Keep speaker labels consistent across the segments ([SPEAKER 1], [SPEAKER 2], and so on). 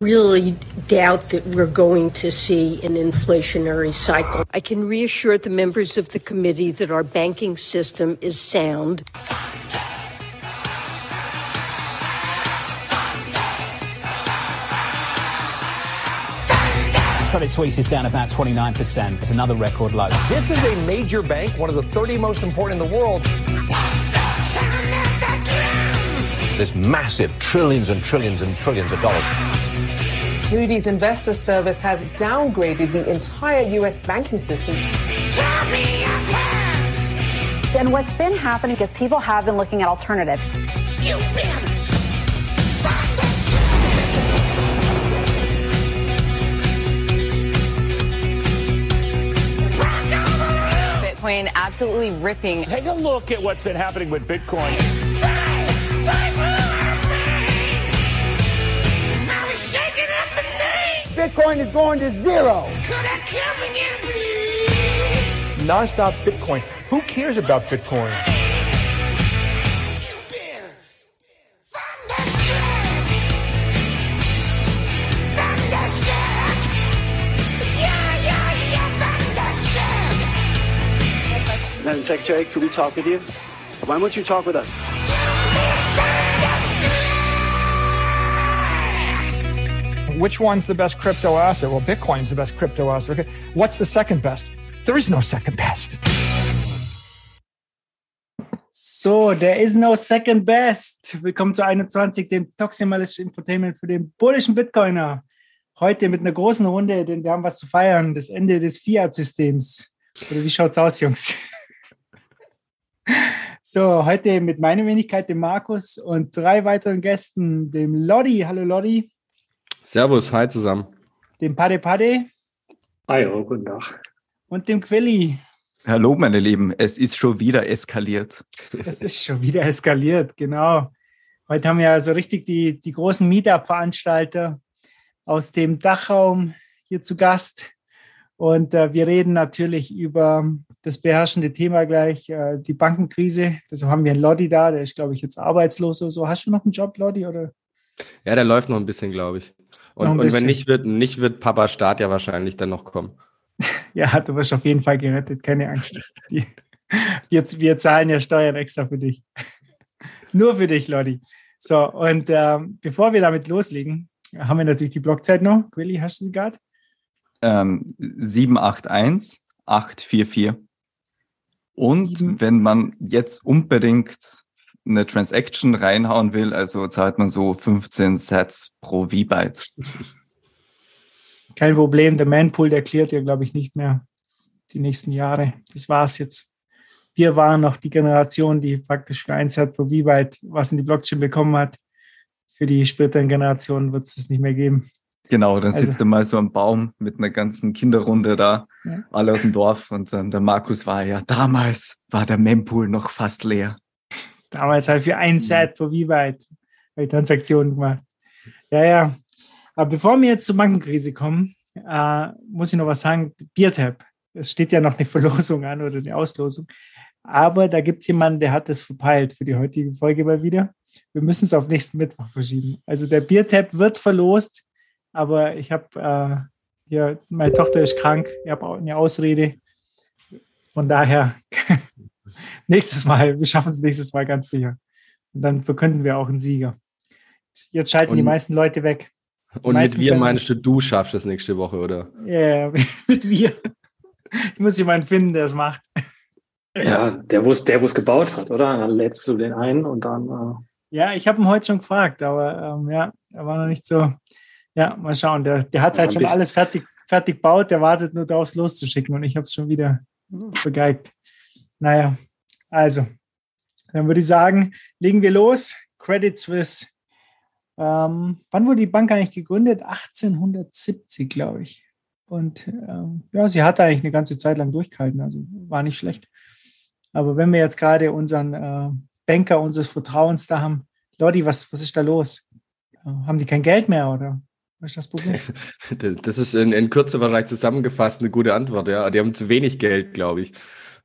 [SPEAKER 1] really doubt that we're going to see an inflationary cycle. I can reassure the members of the committee that our banking system is sound.
[SPEAKER 2] Credit Suisse is down about 29%. It's another record low.
[SPEAKER 3] This is a major bank, one of the 30 most important in the world.
[SPEAKER 4] This massive trillions and trillions and trillions of dollars.
[SPEAKER 5] Moody's Investor Service has downgraded the entire U.S. banking system.
[SPEAKER 6] And what's been happening is people have been looking at alternatives.
[SPEAKER 7] Bitcoin absolutely ripping.
[SPEAKER 8] Take a look at what's been happening with Bitcoin.
[SPEAKER 9] Bitcoin is going to zero.
[SPEAKER 10] Non-stop Bitcoin. Who cares about Bitcoin?
[SPEAKER 11] Madam Secretary, could we talk with you? Why won't you talk with us?
[SPEAKER 10] Which one's the best crypto asset? Well, Bitcoin's the best crypto asset. Okay. What's the second best? There is no second best.
[SPEAKER 12] So, there is no second best. Willkommen zu 21, dem Toximalischen Infotainment für den bullischen Bitcoiner. Heute mit einer großen Runde, denn wir haben was zu feiern. Das Ende des Fiat-Systems. Oder wie schaut's aus, Jungs? So, heute mit meiner Wenigkeit, dem Markus und drei weiteren Gästen, dem Lodi. Hallo Lodi.
[SPEAKER 13] Servus, hi zusammen.
[SPEAKER 12] Dem Pade Pade.
[SPEAKER 14] Hi, oh, guten Tag.
[SPEAKER 12] Und dem Quelli.
[SPEAKER 15] Hallo, meine Lieben. Es ist schon wieder eskaliert.
[SPEAKER 12] Es ist schon wieder eskaliert, genau. Heute haben wir also richtig die, die großen Meetup-Veranstalter aus dem Dachraum hier zu Gast. Und äh, wir reden natürlich über das beherrschende Thema gleich, äh, die Bankenkrise. Deshalb haben wir einen Lodi da, der ist, glaube ich, jetzt arbeitslos oder so. Hast du noch einen Job, Lodi? Oder?
[SPEAKER 13] Ja, der läuft noch ein bisschen, glaube ich. Und, und wenn nicht wird, nicht wird Papa Staat ja wahrscheinlich dann noch kommen.
[SPEAKER 12] ja, du wirst auf jeden Fall gerettet, keine Angst. Die, wir, wir zahlen ja Steuern extra für dich. Nur für dich, Lodi. So, und äh, bevor wir damit loslegen, haben wir natürlich die Blockzeit noch. Quilly, hast du sie gerade?
[SPEAKER 15] Ähm, 781 844. Und Sieben. wenn man jetzt unbedingt eine Transaction reinhauen will, also zahlt man so 15 Sets pro V-Byte.
[SPEAKER 12] Kein Problem, der Manpool, der klärt ja, glaube ich, nicht mehr die nächsten Jahre. Das war's jetzt. Wir waren noch die Generation, die praktisch für ein Set pro V-Byte was in die Blockchain bekommen hat. Für die späteren Generationen wird es das nicht mehr geben.
[SPEAKER 15] Genau, dann sitzt also, er mal so am Baum mit einer ganzen Kinderrunde da, ja. alle aus dem Dorf und dann der Markus war ja, damals war der Mempool noch fast leer.
[SPEAKER 12] Damals halt für ein mhm. Set pro V-Byte Transaktionen gemacht. Ja, ja. Aber bevor wir jetzt zur Bankenkrise kommen, äh, muss ich noch was sagen. Beertab. Es steht ja noch eine Verlosung an oder eine Auslosung. Aber da gibt es jemanden, der hat das verpeilt für die heutige Folge mal wieder. Wir müssen es auf nächsten Mittwoch verschieben. Also der Beertab wird verlost, aber ich habe äh, hier, meine Tochter ist krank, ich habe auch eine Ausrede. Von daher nächstes Mal, wir schaffen es nächstes Mal ganz sicher. Und dann verkünden wir auch einen Sieger. Jetzt schalten und, die meisten Leute weg.
[SPEAKER 13] Die und mit wir meinst du, du schaffst es nächste Woche, oder?
[SPEAKER 12] Ja, yeah, mit wir. Ich muss jemanden finden, der es macht.
[SPEAKER 14] Ja, der, wo es der, gebaut hat, oder? Dann lädst du den ein und dann. Äh
[SPEAKER 12] ja, ich habe ihn heute schon gefragt, aber ähm, ja, er war noch nicht so. Ja, mal schauen. Der, der hat ja, halt schon alles fertig, fertig gebaut, der wartet nur darauf, es loszuschicken und ich habe es schon wieder vergeigt. Naja, also, dann würde ich sagen, legen wir los. Credit Suisse. Ähm, wann wurde die Bank eigentlich gegründet? 1870, glaube ich. Und ähm, ja, sie hat eigentlich eine ganze Zeit lang durchgehalten, also war nicht schlecht. Aber wenn wir jetzt gerade unseren äh, Banker unseres Vertrauens da haben, Lodi, was, was ist da los? Äh, haben die kein Geld mehr oder was ist das Problem?
[SPEAKER 13] Das ist in, in Kürze wahrscheinlich zusammengefasst eine gute Antwort, ja. Die haben zu wenig Geld, glaube ich.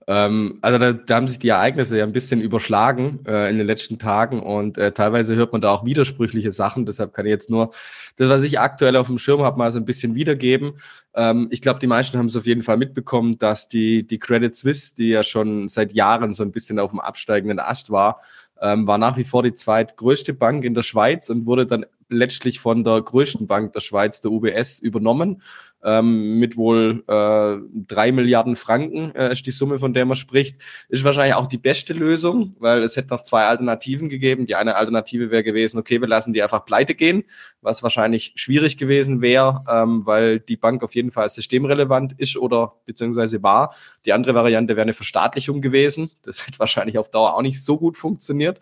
[SPEAKER 13] Ähm, also da, da, haben sich die Ereignisse ja ein bisschen überschlagen äh, in den letzten Tagen und äh, teilweise hört man da auch widersprüchliche Sachen. Deshalb kann ich jetzt nur das, was ich aktuell auf dem Schirm habe, mal so ein bisschen wiedergeben. Ähm, ich glaube, die meisten haben es auf jeden Fall mitbekommen, dass die, die Credit Suisse, die ja schon seit Jahren so ein bisschen auf dem absteigenden Ast war, ähm, war nach wie vor die zweitgrößte Bank in der Schweiz und wurde dann letztlich von der größten Bank der Schweiz, der UBS, übernommen ähm, mit wohl äh, drei Milliarden Franken äh, ist die Summe, von der man spricht. Ist wahrscheinlich auch die beste Lösung, weil es hätte noch zwei Alternativen gegeben. Die eine Alternative wäre gewesen, okay, wir lassen die einfach pleite gehen, was wahrscheinlich schwierig gewesen wäre, ähm, weil die Bank auf jeden Fall systemrelevant ist oder beziehungsweise war. Die andere Variante wäre eine Verstaatlichung gewesen. Das hätte wahrscheinlich auf Dauer auch nicht so gut funktioniert.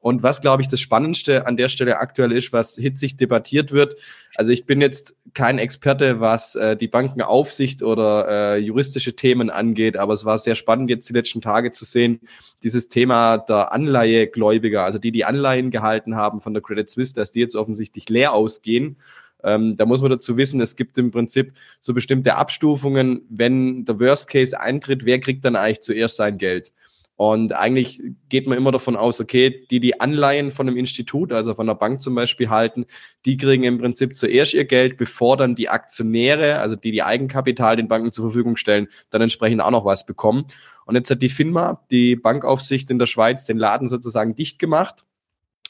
[SPEAKER 13] Und was, glaube ich, das Spannendste an der Stelle aktuell ist, was hitzig debattiert wird. Also ich bin jetzt kein Experte, was äh, die Bankenaufsicht oder äh, juristische Themen angeht, aber es war sehr spannend, jetzt die letzten Tage zu sehen, dieses Thema der Anleihegläubiger, also die, die Anleihen gehalten haben von der Credit Suisse, dass die jetzt offensichtlich leer ausgehen. Ähm, da muss man dazu wissen, es gibt im Prinzip so bestimmte Abstufungen, wenn der Worst Case eintritt, wer kriegt dann eigentlich zuerst sein Geld? Und eigentlich geht man immer davon aus, okay, die, die Anleihen von einem Institut, also von einer Bank zum Beispiel halten, die kriegen im Prinzip zuerst ihr Geld, bevor dann die Aktionäre, also die die Eigenkapital den Banken zur Verfügung stellen, dann entsprechend auch noch was bekommen. Und jetzt hat die FINMA, die Bankaufsicht in der Schweiz, den Laden sozusagen dicht gemacht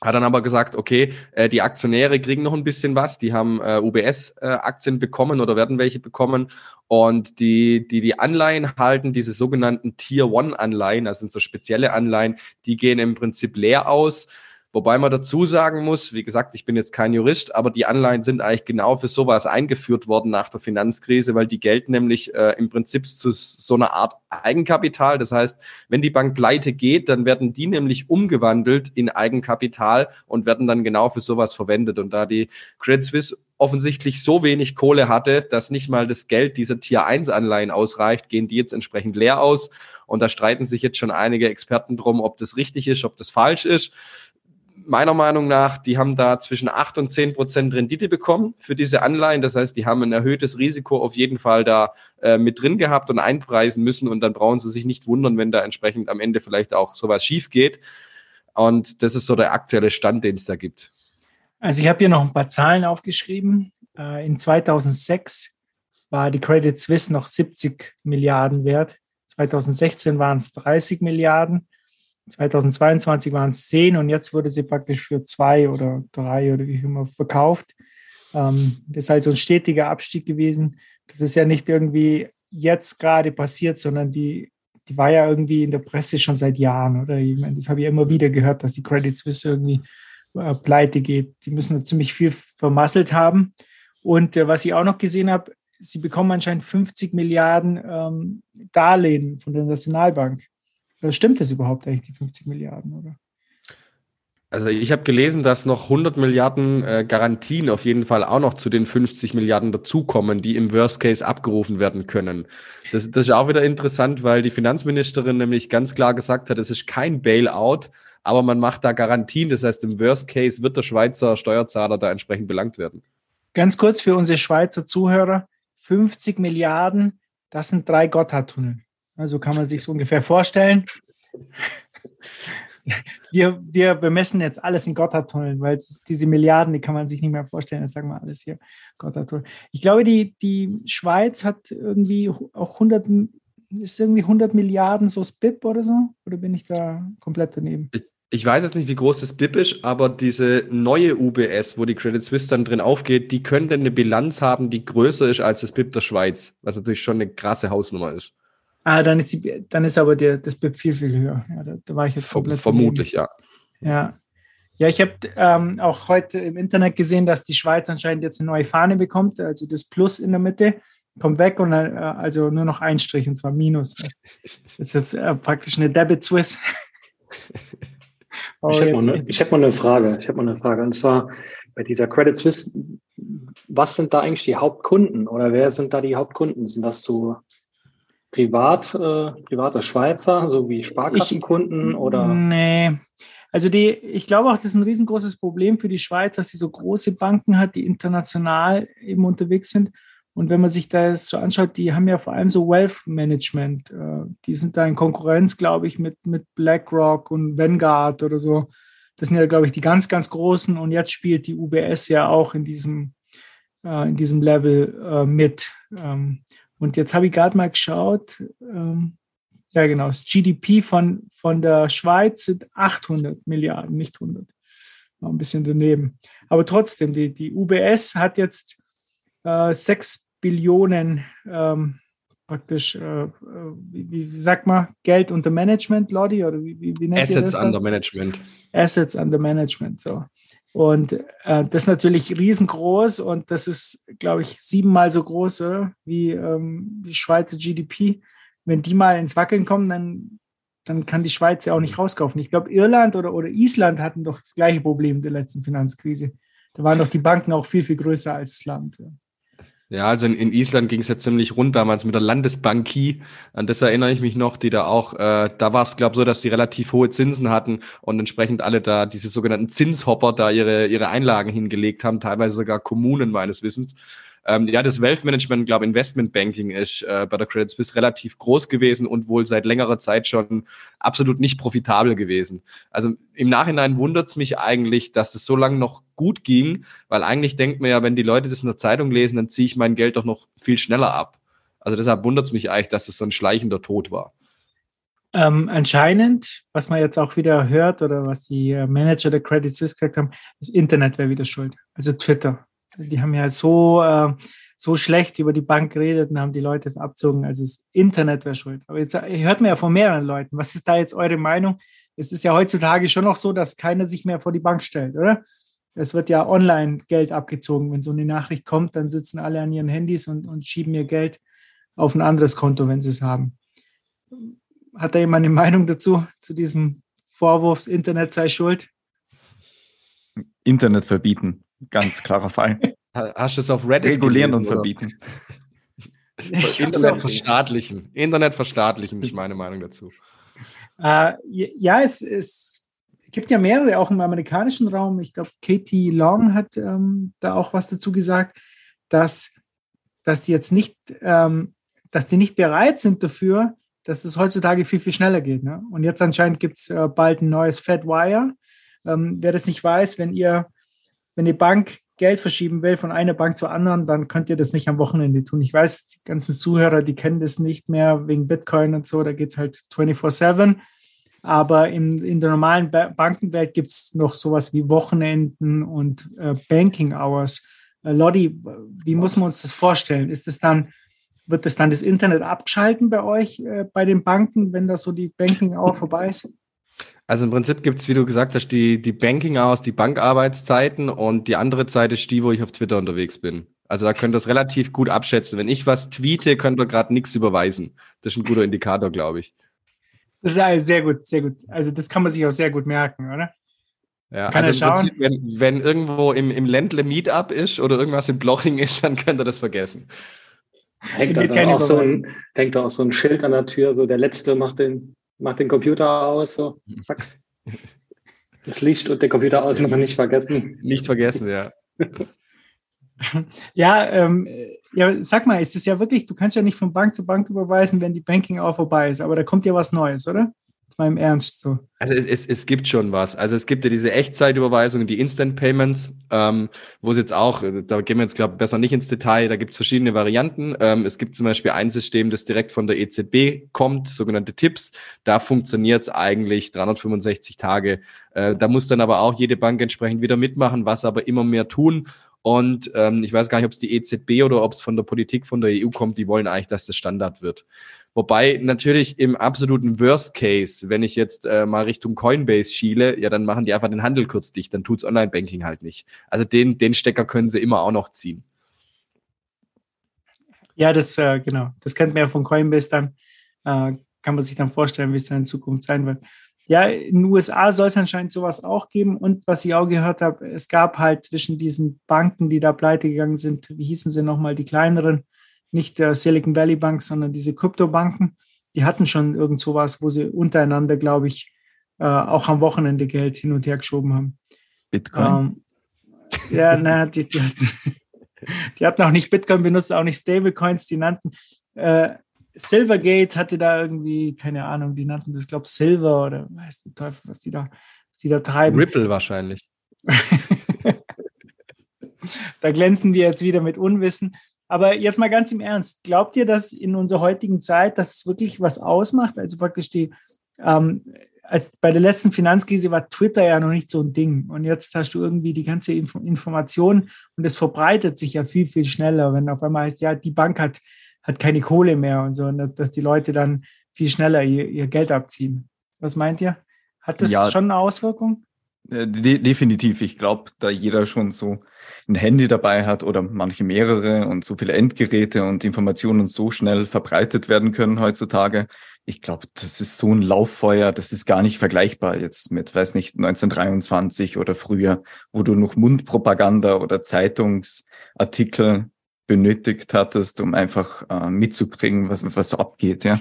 [SPEAKER 13] hat dann aber gesagt, okay, äh, die Aktionäre kriegen noch ein bisschen was, die haben äh, UBS-Aktien äh, bekommen oder werden welche bekommen und die, die die Anleihen halten, diese sogenannten Tier-One-Anleihen, das sind so spezielle Anleihen, die gehen im Prinzip leer aus. Wobei man dazu sagen muss, wie gesagt, ich bin jetzt kein Jurist, aber die Anleihen sind eigentlich genau für sowas eingeführt worden nach der Finanzkrise, weil die gelten nämlich äh, im Prinzip zu so einer Art Eigenkapital. Das heißt, wenn die Bank pleite geht, dann werden die nämlich umgewandelt in Eigenkapital und werden dann genau für sowas verwendet. Und da die Credit Suisse offensichtlich so wenig Kohle hatte, dass nicht mal das Geld dieser Tier 1 Anleihen ausreicht, gehen die jetzt entsprechend leer aus. Und da streiten sich jetzt schon einige Experten drum, ob das richtig ist, ob das falsch ist meiner Meinung nach, die haben da zwischen 8 und 10 Prozent Rendite bekommen für diese Anleihen. Das heißt, die haben ein erhöhtes Risiko auf jeden Fall da äh, mit drin gehabt und einpreisen müssen. Und dann brauchen sie sich nicht wundern, wenn da entsprechend am Ende vielleicht auch sowas schief geht. Und das ist so der aktuelle Stand, den es da gibt.
[SPEAKER 12] Also ich habe hier noch ein paar Zahlen aufgeschrieben. Äh, in 2006 war die Credit Suisse noch 70 Milliarden wert. 2016 waren es 30 Milliarden. 2022 waren es zehn und jetzt wurde sie praktisch für zwei oder drei oder wie immer verkauft. Ähm, das ist also ein stetiger Abstieg gewesen. Das ist ja nicht irgendwie jetzt gerade passiert, sondern die, die war ja irgendwie in der Presse schon seit Jahren, oder? Ich meine, das habe ich immer wieder gehört, dass die Credit Suisse irgendwie äh, pleite geht. Sie müssen ziemlich viel vermasselt haben. Und äh, was ich auch noch gesehen habe, sie bekommen anscheinend 50 Milliarden ähm, Darlehen von der Nationalbank. Oder stimmt das überhaupt eigentlich, die 50 Milliarden, oder?
[SPEAKER 13] Also ich habe gelesen, dass noch 100 Milliarden äh, Garantien auf jeden Fall auch noch zu den 50 Milliarden dazukommen, die im Worst Case abgerufen werden können. Das, das ist auch wieder interessant, weil die Finanzministerin nämlich ganz klar gesagt hat, es ist kein Bailout, aber man macht da Garantien. Das heißt, im Worst Case wird der Schweizer Steuerzahler da entsprechend belangt werden.
[SPEAKER 12] Ganz kurz für unsere Schweizer Zuhörer, 50 Milliarden, das sind drei Gotthardtunnel. Also kann man sich so ungefähr vorstellen. Wir, wir bemessen jetzt alles in Gotthardtunneln, weil diese Milliarden, die kann man sich nicht mehr vorstellen. Jetzt sagen wir alles hier Gotthardtunnel. Ich glaube, die, die Schweiz hat irgendwie auch 100, ist irgendwie 100 Milliarden so SPIP oder so? Oder bin ich da komplett daneben?
[SPEAKER 13] Ich, ich weiß jetzt nicht, wie groß das BIP ist, aber diese neue UBS, wo die Credit Suisse dann drin aufgeht, die könnte eine Bilanz haben, die größer ist als das BIP der Schweiz, was natürlich schon eine krasse Hausnummer ist.
[SPEAKER 12] Ah, dann ist, die, dann ist aber der, das BIP viel, viel höher. Ja, da, da war ich jetzt komplett.
[SPEAKER 13] Vermutlich, daneben.
[SPEAKER 12] ja. Ja. Ja, ich habe ähm, auch heute im Internet gesehen, dass die Schweiz anscheinend jetzt eine neue Fahne bekommt, also das Plus in der Mitte kommt weg und äh, also nur noch ein Strich und zwar Minus. Das ist jetzt äh, praktisch eine Debit Swiss.
[SPEAKER 14] oh, ich hätte mal, hätt mal eine Frage. Ich habe mal eine Frage und zwar bei dieser Credit Suisse, was sind da eigentlich die Hauptkunden oder wer sind da die Hauptkunden? Sind das so privat, äh, private Schweizer, so wie Sparkassenkunden ich, oder?
[SPEAKER 12] Nee. Also die, ich glaube auch, das ist ein riesengroßes Problem für die Schweiz, dass sie so große Banken hat, die international eben unterwegs sind Und wenn man sich das so anschaut, die haben ja vor allem so Wealth Management. Äh, die sind da in Konkurrenz, glaube ich, mit, mit BlackRock und Vanguard oder so. Das sind ja, glaube ich, die ganz, ganz großen. Und jetzt spielt die UBS ja auch in diesem, äh, in diesem Level äh, mit. Und jetzt habe ich gerade mal geschaut. Ähm, ja, genau. Das GDP von, von der Schweiz sind 800 Milliarden, nicht 100. Noch ein bisschen daneben. Aber trotzdem, die, die UBS hat jetzt äh, 6 Billionen ähm, praktisch, äh, äh, wie, wie, sagt man, Geld unter Management, Lodi? Oder wie, wie, wie nennt
[SPEAKER 13] Assets under Management.
[SPEAKER 12] Assets under Management, so. Und äh, das ist natürlich riesengroß und das ist, glaube ich, siebenmal so groß oder? wie ähm, die Schweizer GDP. Wenn die mal ins Wackeln kommen, dann, dann kann die Schweiz ja auch nicht rauskaufen. Ich glaube, Irland oder, oder Island hatten doch das gleiche Problem der letzten Finanzkrise. Da waren doch die Banken auch viel, viel größer als das Land. Ja.
[SPEAKER 13] Ja, also in, in Island ging es ja ziemlich rund damals mit der Landesbankie. An das erinnere ich mich noch, die da auch, äh, da war es, glaube ich, so, dass die relativ hohe Zinsen hatten und entsprechend alle da diese sogenannten Zinshopper da ihre, ihre Einlagen hingelegt haben, teilweise sogar Kommunen meines Wissens. Ähm, ja, das Wealth Management, glaube Investment Banking ist äh, bei der Credit Suisse relativ groß gewesen und wohl seit längerer Zeit schon absolut nicht profitabel gewesen. Also im Nachhinein wundert es mich eigentlich, dass es so lange noch gut ging, weil eigentlich denkt man ja, wenn die Leute das in der Zeitung lesen, dann ziehe ich mein Geld doch noch viel schneller ab. Also deshalb wundert es mich eigentlich, dass es so ein schleichender Tod war.
[SPEAKER 12] Ähm, anscheinend, was man jetzt auch wieder hört oder was die äh, Manager der Credit Suisse gesagt haben, das Internet wäre wieder schuld. Also Twitter. Die haben ja so, äh, so schlecht über die Bank geredet und haben die Leute es abzogen. Also das Internet wäre schuld. Aber jetzt hört man ja von mehreren Leuten. Was ist da jetzt eure Meinung? Es ist ja heutzutage schon noch so, dass keiner sich mehr vor die Bank stellt, oder? Es wird ja online Geld abgezogen. Wenn so eine Nachricht kommt, dann sitzen alle an ihren Handys und, und schieben ihr Geld auf ein anderes Konto, wenn sie es haben. Hat da jemand eine Meinung dazu, zu diesem Vorwurf, Internet sei schuld?
[SPEAKER 15] Internet verbieten. Ganz klarer Fall.
[SPEAKER 13] Hast du es auf Reddit
[SPEAKER 15] Regulieren gelesen, und verbieten.
[SPEAKER 13] Internet verstaatlichen. Internet verstaatlichen ist meine Meinung dazu.
[SPEAKER 12] Äh, ja, es, es gibt ja mehrere, auch im amerikanischen Raum. Ich glaube, Katie Long hat ähm, da auch was dazu gesagt, dass, dass die jetzt nicht, ähm, dass die nicht bereit sind dafür, dass es heutzutage viel, viel schneller geht. Ne? Und jetzt anscheinend gibt es äh, bald ein neues FedWire. Ähm, wer das nicht weiß, wenn ihr wenn die Bank Geld verschieben will von einer Bank zur anderen, dann könnt ihr das nicht am Wochenende tun. Ich weiß, die ganzen Zuhörer, die kennen das nicht mehr wegen Bitcoin und so, da geht es halt 24-7. Aber in, in der normalen ba Bankenwelt gibt es noch sowas wie Wochenenden und äh, Banking Hours. Äh, Lodi, wie muss man uns das vorstellen? Ist es dann, wird das dann das Internet abschalten bei euch, äh, bei den Banken, wenn das so die Banking Hour vorbei ist?
[SPEAKER 13] Also im Prinzip gibt es, wie du gesagt hast, die, die Banking aus, die Bankarbeitszeiten und die andere Zeit ist die, wo ich auf Twitter unterwegs bin. Also da könnt ihr es relativ gut abschätzen. Wenn ich was tweete, könnt ihr gerade nichts überweisen. Das ist ein guter Indikator, glaube ich.
[SPEAKER 12] Das ist sehr gut, sehr gut. Also das kann man sich auch sehr gut merken, oder?
[SPEAKER 13] Ja, kann also er schauen? Prinzip, wenn, wenn irgendwo im, im Ländle Meetup ist oder irgendwas im Bloching ist, dann könnt ihr das vergessen.
[SPEAKER 14] Hängt da dann auch so, ein, hängt da auch so ein Schild an der Tür, so der Letzte macht den mach den Computer aus, so, zack. Das Licht und der Computer aus, muss man nicht vergessen.
[SPEAKER 13] Nicht vergessen, ja.
[SPEAKER 12] ja, ähm, ja, sag mal, ist es ja wirklich, du kannst ja nicht von Bank zu Bank überweisen, wenn die Banking auch vorbei ist, aber da kommt ja was Neues, oder? Jetzt mal im Ernst so.
[SPEAKER 13] Also es, es, es gibt schon was. Also es gibt ja diese Echtzeitüberweisungen, die Instant Payments, ähm, wo es jetzt auch, da gehen wir jetzt, glaube besser nicht ins Detail, da gibt es verschiedene Varianten. Ähm, es gibt zum Beispiel ein System, das direkt von der EZB kommt, sogenannte Tipps. Da funktioniert es eigentlich 365 Tage. Äh, da muss dann aber auch jede Bank entsprechend wieder mitmachen, was aber immer mehr tun. Und ähm, ich weiß gar nicht, ob es die EZB oder ob es von der Politik von der EU kommt, die wollen eigentlich, dass das Standard wird. Wobei natürlich im absoluten Worst Case, wenn ich jetzt äh, mal Richtung Coinbase schiele, ja, dann machen die einfach den Handel kurz dicht, dann tut's Online-Banking halt nicht. Also den, den Stecker können sie immer auch noch ziehen.
[SPEAKER 12] Ja, das, äh, genau, das kennt man ja von Coinbase dann. Äh, kann man sich dann vorstellen, wie es dann in Zukunft sein wird. Ja, in den USA soll es anscheinend sowas auch geben. Und was ich auch gehört habe, es gab halt zwischen diesen Banken, die da pleite gegangen sind, wie hießen sie nochmal, die kleineren, nicht der Silicon Valley Bank, sondern diese Kryptobanken, die hatten schon irgend sowas, wo sie untereinander, glaube ich, äh, auch am Wochenende Geld hin und her geschoben haben.
[SPEAKER 15] Bitcoin?
[SPEAKER 12] Ähm, ja, na, die, die, Die hatten auch nicht Bitcoin benutzt, auch nicht Stablecoins, die nannten äh, Silvergate hatte da irgendwie, keine Ahnung, die nannten das, glaube ich, Silver oder weiß der Teufel, was die da, was die da treiben.
[SPEAKER 13] Ripple wahrscheinlich.
[SPEAKER 12] da glänzen wir jetzt wieder mit Unwissen. Aber jetzt mal ganz im Ernst, glaubt ihr, dass in unserer heutigen Zeit, dass es wirklich was ausmacht? Also praktisch die, ähm, als bei der letzten Finanzkrise war Twitter ja noch nicht so ein Ding. Und jetzt hast du irgendwie die ganze Info Information und es verbreitet sich ja viel, viel schneller, wenn auf einmal heißt, ja, die Bank hat, hat keine Kohle mehr und so, und dass die Leute dann viel schneller ihr, ihr Geld abziehen. Was meint ihr? Hat das ja, schon eine Auswirkung?
[SPEAKER 15] Äh, de definitiv. Ich glaube, da jeder schon so ein Handy dabei hat oder manche mehrere und so viele Endgeräte und Informationen so schnell verbreitet werden können heutzutage. Ich glaube, das ist so ein Lauffeuer, das ist gar nicht vergleichbar jetzt mit, weiß nicht, 1923 oder früher, wo du noch Mundpropaganda oder Zeitungsartikel benötigt hattest, um einfach äh, mitzukriegen, was, was so abgeht, ja.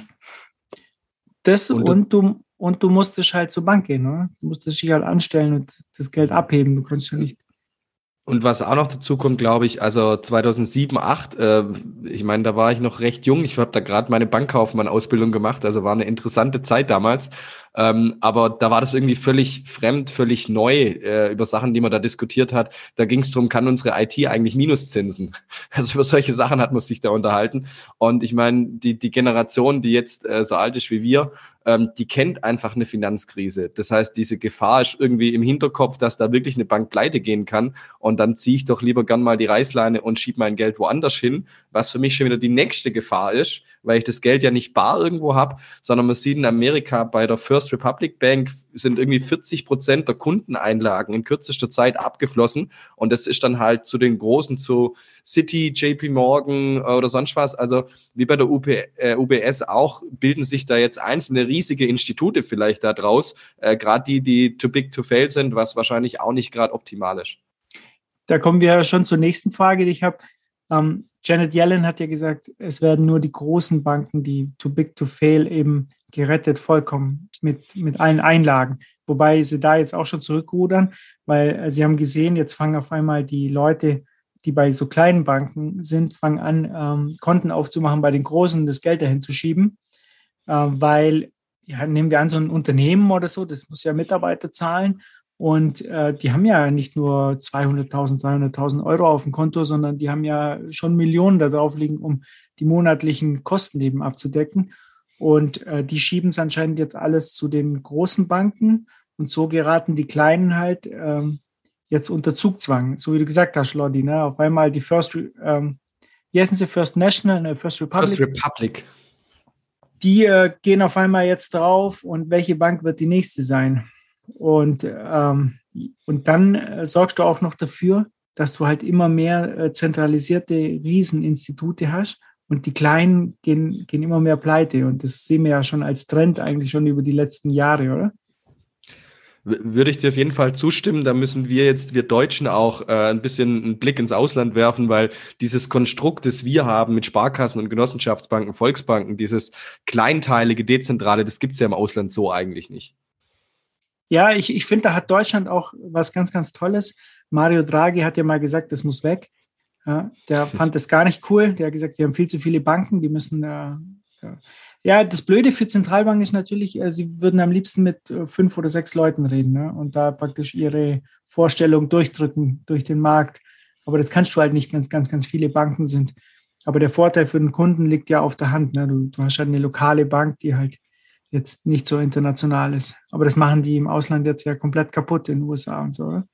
[SPEAKER 12] Das und, und du und du musstest halt zur Bank gehen, oder? Du musstest dich halt anstellen und das Geld abheben. Du konntest ja nicht
[SPEAKER 13] und was auch noch dazu kommt, glaube ich, also 2007, 2008, äh, ich meine, da war ich noch recht jung. Ich habe da gerade meine Bankkaufmann-Ausbildung gemacht, also war eine interessante Zeit damals. Ähm, aber da war das irgendwie völlig fremd, völlig neu äh, über Sachen, die man da diskutiert hat. Da ging es darum, kann unsere IT eigentlich Minuszinsen? Also über solche Sachen hat man sich da unterhalten. Und ich meine, die, die Generation, die jetzt äh, so alt ist wie wir, ähm, die kennt einfach eine Finanzkrise. Das heißt, diese Gefahr ist irgendwie im Hinterkopf, dass da wirklich eine Bank pleite gehen kann. Und dann ziehe ich doch lieber gern mal die Reißleine und schiebe mein Geld woanders hin, was für mich schon wieder die nächste Gefahr ist, weil ich das Geld ja nicht bar irgendwo habe, sondern man sieht in Amerika bei der First Republic Bank sind irgendwie 40 Prozent der Kundeneinlagen in kürzester Zeit abgeflossen. Und das ist dann halt zu den großen, zu City, JP Morgan oder sonst was. Also wie bei der UP, äh, UBS auch, bilden sich da jetzt einzelne riesige Institute vielleicht da draus. Äh, gerade die, die too big to fail sind, was wahrscheinlich auch nicht gerade optimal ist.
[SPEAKER 12] Da kommen wir schon zur nächsten Frage, die ich habe. Ähm, Janet Yellen hat ja gesagt, es werden nur die großen Banken, die too big to fail, eben gerettet, vollkommen mit, mit allen Einlagen. Wobei sie da jetzt auch schon zurückrudern, weil äh, sie haben gesehen, jetzt fangen auf einmal die Leute, die bei so kleinen Banken sind, fangen an, ähm, Konten aufzumachen bei den Großen, das Geld dahin zu schieben, äh, weil, ja, nehmen wir an, so ein Unternehmen oder so, das muss ja Mitarbeiter zahlen und äh, die haben ja nicht nur 200.000, 300.000 Euro auf dem Konto, sondern die haben ja schon Millionen da drauf liegen, um die monatlichen Kosten eben abzudecken. Und äh, die schieben es anscheinend jetzt alles zu den großen Banken. Und so geraten die Kleinen halt ähm, jetzt unter Zugzwang. So wie du gesagt hast, Lodi, ne? Auf einmal die First, ähm, wie heißen sie, First National, ne? First Republic.
[SPEAKER 13] First Republic.
[SPEAKER 12] Die äh, gehen auf einmal jetzt drauf und welche Bank wird die nächste sein? Und, ähm, und dann äh, sorgst du auch noch dafür, dass du halt immer mehr äh, zentralisierte Rieseninstitute hast und die Kleinen gehen, gehen immer mehr pleite. Und das sehen wir ja schon als Trend eigentlich schon über die letzten Jahre, oder?
[SPEAKER 13] Würde ich dir auf jeden Fall zustimmen. Da müssen wir jetzt, wir Deutschen, auch äh, ein bisschen einen Blick ins Ausland werfen, weil dieses Konstrukt, das wir haben mit Sparkassen und Genossenschaftsbanken, Volksbanken, dieses kleinteilige, dezentrale, das gibt es ja im Ausland so eigentlich nicht.
[SPEAKER 12] Ja, ich, ich finde, da hat Deutschland auch was ganz, ganz Tolles. Mario Draghi hat ja mal gesagt, das muss weg. Ja, der fand das gar nicht cool. Der hat gesagt, wir haben viel zu viele Banken, die müssen. Äh, ja. ja. das Blöde für Zentralbanken ist natürlich, äh, sie würden am liebsten mit äh, fünf oder sechs Leuten reden ne? und da praktisch ihre Vorstellung durchdrücken durch den Markt. Aber das kannst du halt nicht, wenn es ganz, ganz viele Banken sind. Aber der Vorteil für den Kunden liegt ja auf der Hand. Ne? Du, du hast halt eine lokale Bank, die halt jetzt nicht so international ist. Aber das machen die im Ausland jetzt ja komplett kaputt in den USA und so, oder?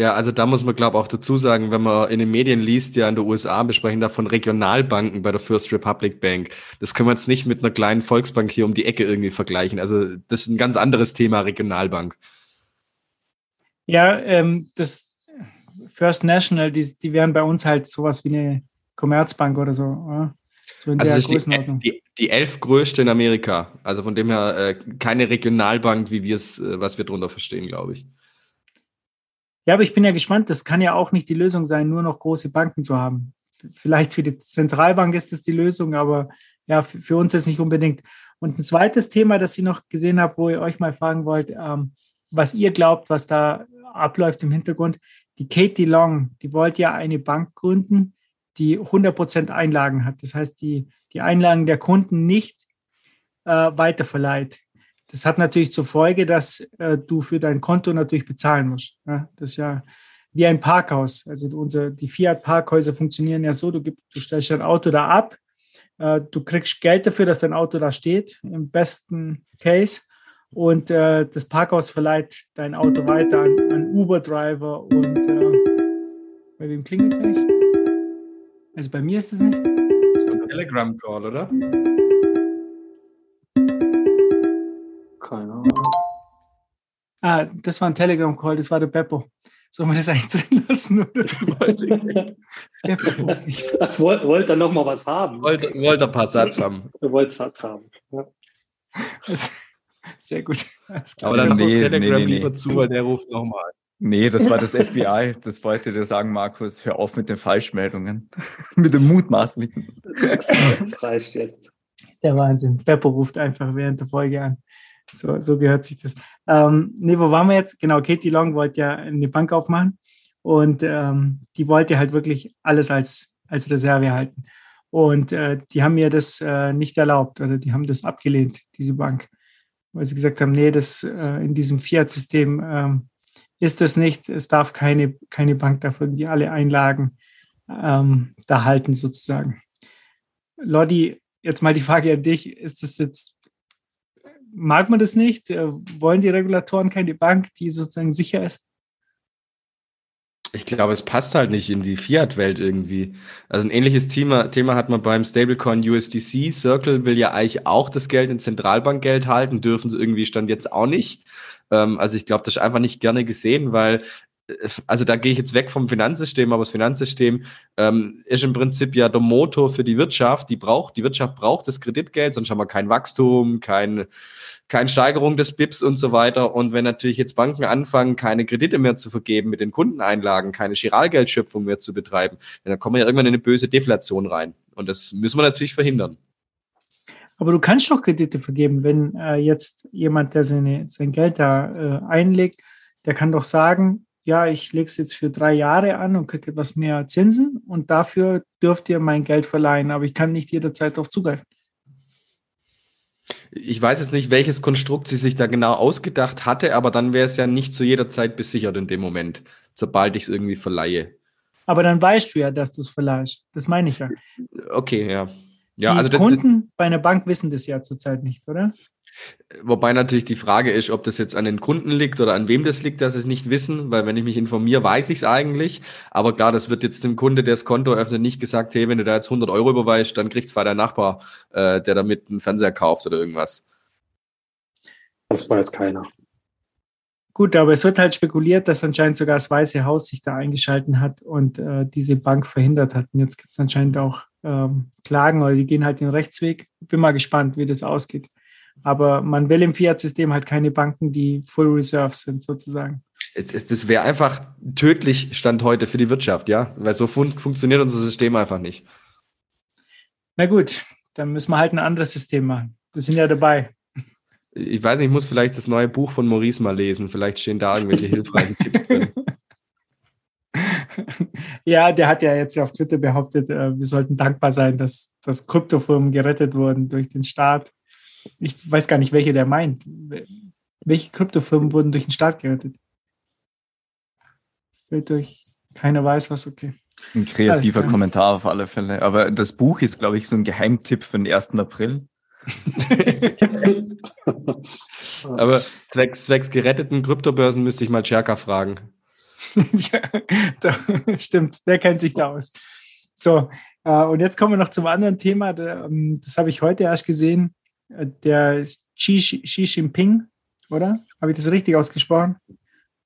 [SPEAKER 13] Ja, also da muss man, glaube ich, auch dazu sagen, wenn man in den Medien liest, ja in den USA besprechen da von Regionalbanken bei der First Republic Bank. Das können wir jetzt nicht mit einer kleinen Volksbank hier um die Ecke irgendwie vergleichen. Also das ist ein ganz anderes Thema, Regionalbank.
[SPEAKER 12] Ja, ähm, das First National, die, die wären bei uns halt sowas wie eine Commerzbank oder so. Oder?
[SPEAKER 13] So in also der Größenordnung. Die, die, die elf größte in Amerika. Also von dem her äh, keine Regionalbank, wie wir es, äh, was wir darunter verstehen, glaube ich.
[SPEAKER 12] Ja, aber ich bin ja gespannt. Das kann ja auch nicht die Lösung sein, nur noch große Banken zu haben. Vielleicht für die Zentralbank ist das die Lösung, aber ja, für, uns ist nicht unbedingt. Und ein zweites Thema, das ich noch gesehen habe, wo ihr euch mal fragen wollt, ähm, was ihr glaubt, was da abläuft im Hintergrund. die Katie Long, die wollte ja eine Bank gründen, die 100% Einlagen hat. Das heißt, die, die Einlagen der Kunden nicht äh, weiterverleiht. Das hat natürlich zur Folge, dass äh, du für dein Konto natürlich bezahlen musst. Ja? Das ist ja wie ein Parkhaus. Also unser, die Fiat-Parkhäuser funktionieren ja so, du, gib, du stellst dein Auto da ab, äh, du kriegst Geld dafür, dass dein Auto da steht, im besten Case. Und äh, das Parkhaus verleiht dein Auto weiter an, an Uber-Driver und äh, bei wem klingelt es nicht? Also bei mir ist es nicht.
[SPEAKER 13] Telegram-Call, oder?
[SPEAKER 14] Keine Ahnung.
[SPEAKER 12] Ah, das war ein Telegram-Call, das war der Beppo. Sollen wir das eigentlich drin lassen?
[SPEAKER 14] Wollt, wollt ihr noch mal was haben?
[SPEAKER 13] Wollt, wollt ein paar Satz haben.
[SPEAKER 14] Ihr wollt Satz haben. Ja.
[SPEAKER 12] Sehr gut.
[SPEAKER 13] Aber dann nee, Telegram nee, nee, lieber zu, weil der ruft nochmal.
[SPEAKER 15] Nee, das war das FBI. Das wollte dir sagen, Markus. Hör auf mit den Falschmeldungen. mit dem Mutmaßlichen.
[SPEAKER 14] Das reicht jetzt.
[SPEAKER 12] Der Wahnsinn. Beppo ruft einfach während der Folge an. So, so gehört sich das. Ähm, nee, wo waren wir jetzt? Genau, Katie Long wollte ja eine Bank aufmachen und ähm, die wollte halt wirklich alles als, als Reserve halten. Und äh, die haben mir das äh, nicht erlaubt oder die haben das abgelehnt, diese Bank, weil sie gesagt haben, nee, das äh, in diesem Fiat-System ähm, ist das nicht. Es darf keine, keine Bank dafür irgendwie alle Einlagen ähm, da halten, sozusagen. Lodi, jetzt mal die Frage an dich. Ist das jetzt mag man das nicht? Äh, wollen die Regulatoren keine Bank, die sozusagen sicher ist?
[SPEAKER 13] Ich glaube, es passt halt nicht in die Fiat-Welt irgendwie. Also ein ähnliches Thema, Thema hat man beim Stablecoin USDC. Circle will ja eigentlich auch das Geld in Zentralbankgeld halten, dürfen sie irgendwie stand jetzt auch nicht. Ähm, also ich glaube, das ist einfach nicht gerne gesehen, weil also da gehe ich jetzt weg vom Finanzsystem, aber das Finanzsystem ähm, ist im Prinzip ja der Motor für die Wirtschaft. Die braucht, die Wirtschaft braucht das Kreditgeld, sonst haben wir kein Wachstum, kein keine Steigerung des BIPs und so weiter. Und wenn natürlich jetzt Banken anfangen, keine Kredite mehr zu vergeben mit den Kundeneinlagen, keine Giralgeldschöpfung mehr zu betreiben, dann kommen wir ja irgendwann in eine böse Deflation rein. Und das müssen wir natürlich verhindern.
[SPEAKER 12] Aber du kannst doch Kredite vergeben, wenn äh, jetzt jemand, der seine, sein Geld da äh, einlegt, der kann doch sagen, ja, ich lege es jetzt für drei Jahre an und kriege etwas mehr Zinsen und dafür dürft ihr mein Geld verleihen, aber ich kann nicht jederzeit darauf zugreifen.
[SPEAKER 13] Ich weiß jetzt nicht, welches Konstrukt sie sich da genau ausgedacht hatte, aber dann wäre es ja nicht zu jeder Zeit besichert in dem Moment, sobald ich es irgendwie verleihe.
[SPEAKER 12] Aber dann weißt du ja, dass du es verleihst. Das meine ich ja.
[SPEAKER 13] Okay, ja. ja
[SPEAKER 12] Die
[SPEAKER 13] also das,
[SPEAKER 12] Kunden bei einer Bank wissen das ja zurzeit nicht, oder?
[SPEAKER 13] Wobei natürlich die Frage ist, ob das jetzt an den Kunden liegt oder an wem das liegt, dass sie es nicht wissen, weil wenn ich mich informiere, weiß ich es eigentlich. Aber klar, das wird jetzt dem Kunde, der das Konto öffnet, nicht gesagt, hey, wenn du da jetzt 100 Euro überweist, dann kriegt zwar dein Nachbar, äh, der damit einen Fernseher kauft oder irgendwas.
[SPEAKER 14] Das weiß keiner.
[SPEAKER 12] Gut, aber es wird halt spekuliert, dass anscheinend sogar das Weiße Haus sich da eingeschalten hat und äh, diese Bank verhindert hat. Und jetzt gibt es anscheinend auch ähm, Klagen oder die gehen halt den Rechtsweg. Bin mal gespannt, wie das ausgeht. Aber man will im Fiat-System halt keine Banken, die Full Reserve sind, sozusagen.
[SPEAKER 13] Das wäre einfach tödlich Stand heute für die Wirtschaft, ja, weil so fun funktioniert unser System einfach nicht.
[SPEAKER 12] Na gut, dann müssen wir halt ein anderes System machen. Wir sind ja dabei.
[SPEAKER 13] Ich weiß nicht, ich muss vielleicht das neue Buch von Maurice mal lesen. Vielleicht stehen da irgendwelche hilfreichen Tipps drin.
[SPEAKER 12] Ja, der hat ja jetzt auf Twitter behauptet, äh, wir sollten dankbar sein, dass, dass Kryptofirmen gerettet wurden durch den Staat. Ich weiß gar nicht, welche der meint. Welche Kryptofirmen wurden durch den Staat gerettet? Durch keiner weiß was, okay.
[SPEAKER 15] Ein kreativer Kommentar auf alle Fälle. Aber das Buch ist, glaube ich, so ein Geheimtipp für den 1. April.
[SPEAKER 13] Aber zwecks, zwecks geretteten Kryptobörsen müsste ich mal Cherka fragen.
[SPEAKER 12] ja, da, stimmt, der kennt sich da aus. So, äh, und jetzt kommen wir noch zum anderen Thema. Ähm, das habe ich heute erst gesehen der Xi, Xi Jinping, oder? Habe ich das richtig ausgesprochen?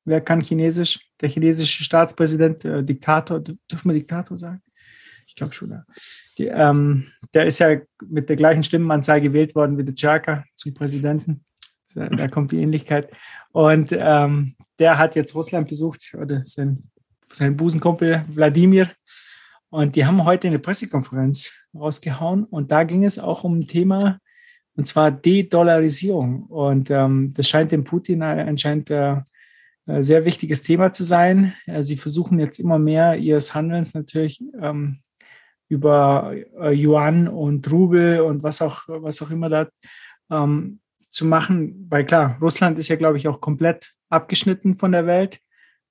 [SPEAKER 12] Wer kann Chinesisch? Der chinesische Staatspräsident, äh, Diktator, dürfen wir Diktator sagen? Ich glaube schon. Ja. Die, ähm, der ist ja mit der gleichen Stimmenanzahl gewählt worden wie der Chaka zum Präsidenten. Da kommt die Ähnlichkeit. Und ähm, der hat jetzt Russland besucht, oder sein, sein Busenkumpel Wladimir. Und die haben heute eine Pressekonferenz rausgehauen. Und da ging es auch um ein Thema, und zwar De-Dollarisierung. Und ähm, das scheint dem Putin anscheinend äh, äh, sehr wichtiges Thema zu sein. Sie versuchen jetzt immer mehr ihres Handelns natürlich ähm, über äh, Yuan und Rubel und was auch, was auch immer da ähm, zu machen, weil klar, Russland ist ja, glaube ich, auch komplett abgeschnitten von der Welt,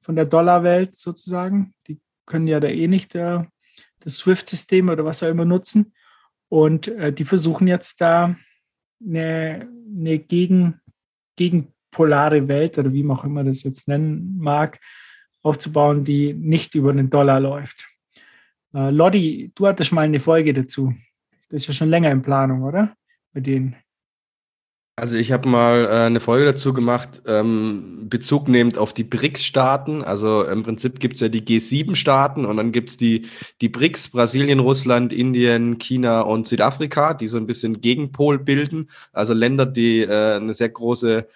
[SPEAKER 12] von der Dollarwelt sozusagen. Die können ja da eh nicht äh, das SWIFT-System oder was auch immer nutzen. Und äh, die versuchen jetzt da eine, eine gegen, gegenpolare Welt oder wie man auch immer das jetzt nennen mag, aufzubauen, die nicht über den Dollar läuft. Äh, Lodi, du hattest mal eine Folge dazu. Das ist ja schon länger in Planung, oder? Bei denen.
[SPEAKER 13] Also ich habe mal äh, eine Folge dazu gemacht, ähm, Bezug nehmend auf die BRICS-Staaten. Also im Prinzip gibt es ja die G7-Staaten und dann gibt es die, die BRICS, Brasilien, Russland, Indien, China und Südafrika, die so ein bisschen Gegenpol bilden. Also Länder, die äh, eine sehr große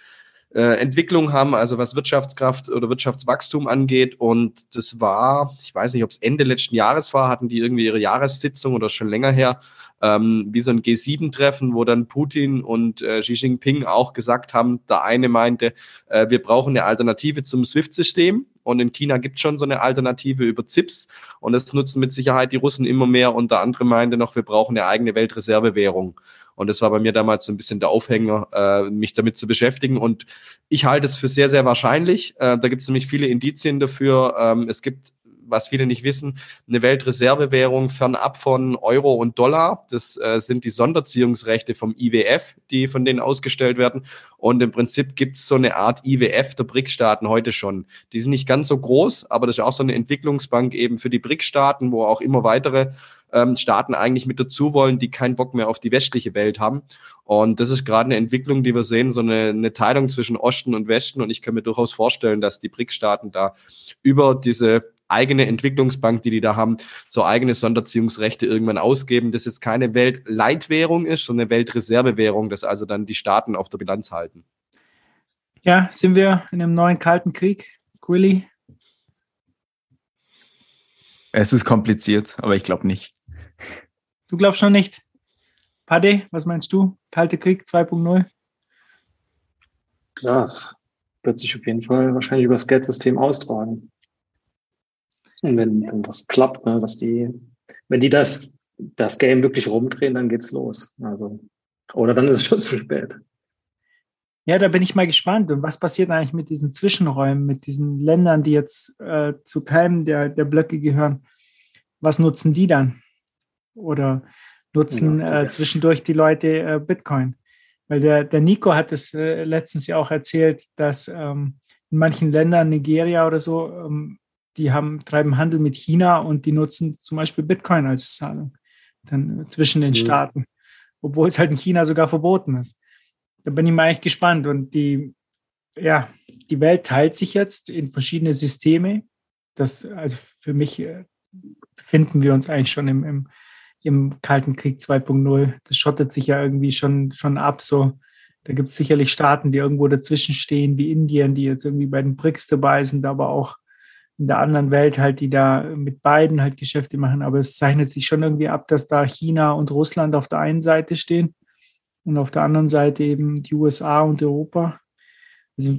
[SPEAKER 13] äh, Entwicklung haben, also was Wirtschaftskraft oder Wirtschaftswachstum angeht. Und das war, ich weiß nicht, ob es Ende letzten Jahres war, hatten die irgendwie ihre Jahressitzung oder schon länger her, ähm, wie so ein G7-Treffen, wo dann Putin und äh, Xi Jinping auch gesagt haben, der eine meinte, äh, wir brauchen eine Alternative zum SWIFT-System. Und in China gibt es schon so eine Alternative über ZIPS. Und das nutzen mit Sicherheit die Russen immer mehr. Und der andere meinte noch, wir brauchen eine eigene Weltreservewährung. Und das war bei mir damals so ein bisschen der Aufhänger, äh, mich damit zu beschäftigen. Und ich halte es für sehr, sehr wahrscheinlich. Äh, da gibt es nämlich viele Indizien dafür. Ähm, es gibt was viele nicht wissen, eine Weltreservewährung fernab von Euro und Dollar. Das äh, sind die Sonderziehungsrechte vom IWF, die von denen ausgestellt werden. Und im Prinzip gibt es so eine Art IWF der BRIC-Staaten heute schon. Die sind nicht ganz so groß, aber das ist auch so eine Entwicklungsbank eben für die BRIC-Staaten, wo auch immer weitere ähm, Staaten eigentlich mit dazu wollen, die keinen Bock mehr auf die westliche Welt haben. Und das ist gerade eine Entwicklung, die wir sehen, so eine, eine Teilung zwischen Osten und Westen. Und ich kann mir durchaus vorstellen, dass die BRIC-Staaten da über diese eigene Entwicklungsbank, die die da haben, so eigene Sonderziehungsrechte irgendwann ausgeben, dass es keine Weltleitwährung ist, sondern eine Weltreservewährung, dass also dann die Staaten auf der Bilanz halten.
[SPEAKER 12] Ja, sind wir in einem neuen Kalten Krieg, Quilly?
[SPEAKER 15] Es ist kompliziert, aber ich glaube nicht.
[SPEAKER 12] Du glaubst schon nicht? Paddy, was meinst du? Kalte Krieg 2.0?
[SPEAKER 14] Ja, es wird sich auf jeden Fall wahrscheinlich über das Geldsystem austragen. Und wenn, wenn das klappt, ne, dass die, wenn die das, das Game wirklich rumdrehen, dann geht's los. Also, oder dann ist es schon zu spät.
[SPEAKER 12] Ja, da bin ich mal gespannt. Und was passiert eigentlich mit diesen Zwischenräumen, mit diesen Ländern, die jetzt äh, zu keinem der, der Blöcke gehören? Was nutzen die dann? Oder nutzen ja, äh, zwischendurch die Leute äh, Bitcoin? Weil der, der Nico hat es äh, letztens ja auch erzählt, dass ähm, in manchen Ländern, Nigeria oder so, ähm, die haben, treiben Handel mit China und die nutzen zum Beispiel Bitcoin als Zahlung dann zwischen den mhm. Staaten, obwohl es halt in China sogar verboten ist. Da bin ich mal echt gespannt. Und die, ja, die Welt teilt sich jetzt in verschiedene Systeme. Das, also für mich äh, befinden wir uns eigentlich schon im, im, im Kalten Krieg 2.0. Das schottet sich ja irgendwie schon, schon ab. So, da gibt es sicherlich Staaten, die irgendwo dazwischen stehen, wie Indien, die jetzt irgendwie bei den BRICS dabei sind, aber auch in der anderen Welt halt, die da mit beiden halt Geschäfte machen. Aber es zeichnet sich schon irgendwie ab, dass da China und Russland auf der einen Seite stehen und auf der anderen Seite eben die USA und Europa. Also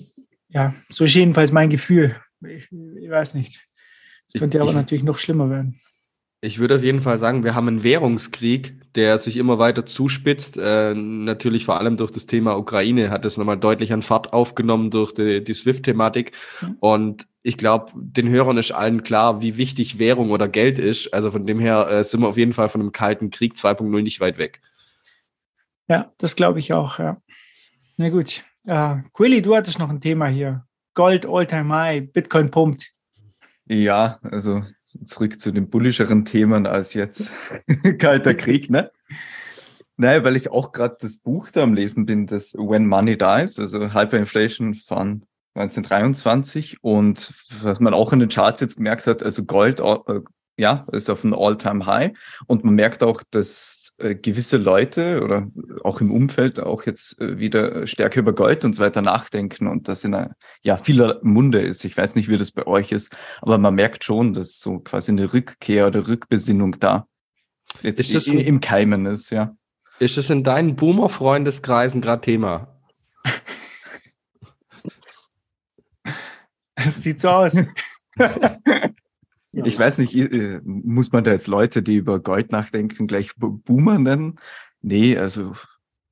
[SPEAKER 12] ja, so ist jedenfalls mein Gefühl. Ich, ich weiß nicht. Es könnte ich, aber ich, natürlich noch schlimmer werden.
[SPEAKER 13] Ich würde auf jeden Fall sagen, wir haben einen Währungskrieg, der sich immer weiter zuspitzt. Äh, natürlich vor allem durch das Thema Ukraine hat es nochmal deutlich an Fahrt aufgenommen durch die, die SWIFT-Thematik. Mhm. Und ich glaube, den Hörern ist allen klar, wie wichtig Währung oder Geld ist. Also von dem her äh, sind wir auf jeden Fall von einem kalten Krieg 2.0 nicht weit weg.
[SPEAKER 12] Ja, das glaube ich auch, ja. Na gut. Uh, Quilly, du hattest noch ein Thema hier. Gold All-Time High, Bitcoin pumpt.
[SPEAKER 15] Ja, also zurück zu den bullischeren Themen als jetzt Kalter Krieg, ne? Nein, weil ich auch gerade das Buch da am Lesen bin, das When Money Dies, also Hyperinflation von 1923 und was man auch in den Charts jetzt gemerkt hat, also Gold äh, ja, ist auf einem All-Time-High. Und man merkt auch, dass äh, gewisse Leute oder auch im Umfeld auch jetzt äh, wieder stärker über Gold und so weiter nachdenken und das in einer, ja, vieler Munde ist. Ich weiß nicht, wie das bei euch ist, aber man merkt schon, dass so quasi eine Rückkehr oder Rückbesinnung da jetzt ist das im, im Keimen ist, ja.
[SPEAKER 13] Ist es in deinen Boomer-Freundeskreisen gerade Thema?
[SPEAKER 12] Es sieht so aus.
[SPEAKER 15] ich weiß nicht, äh, muss man da jetzt Leute, die über Gold nachdenken, gleich Boomer nennen? Nee, also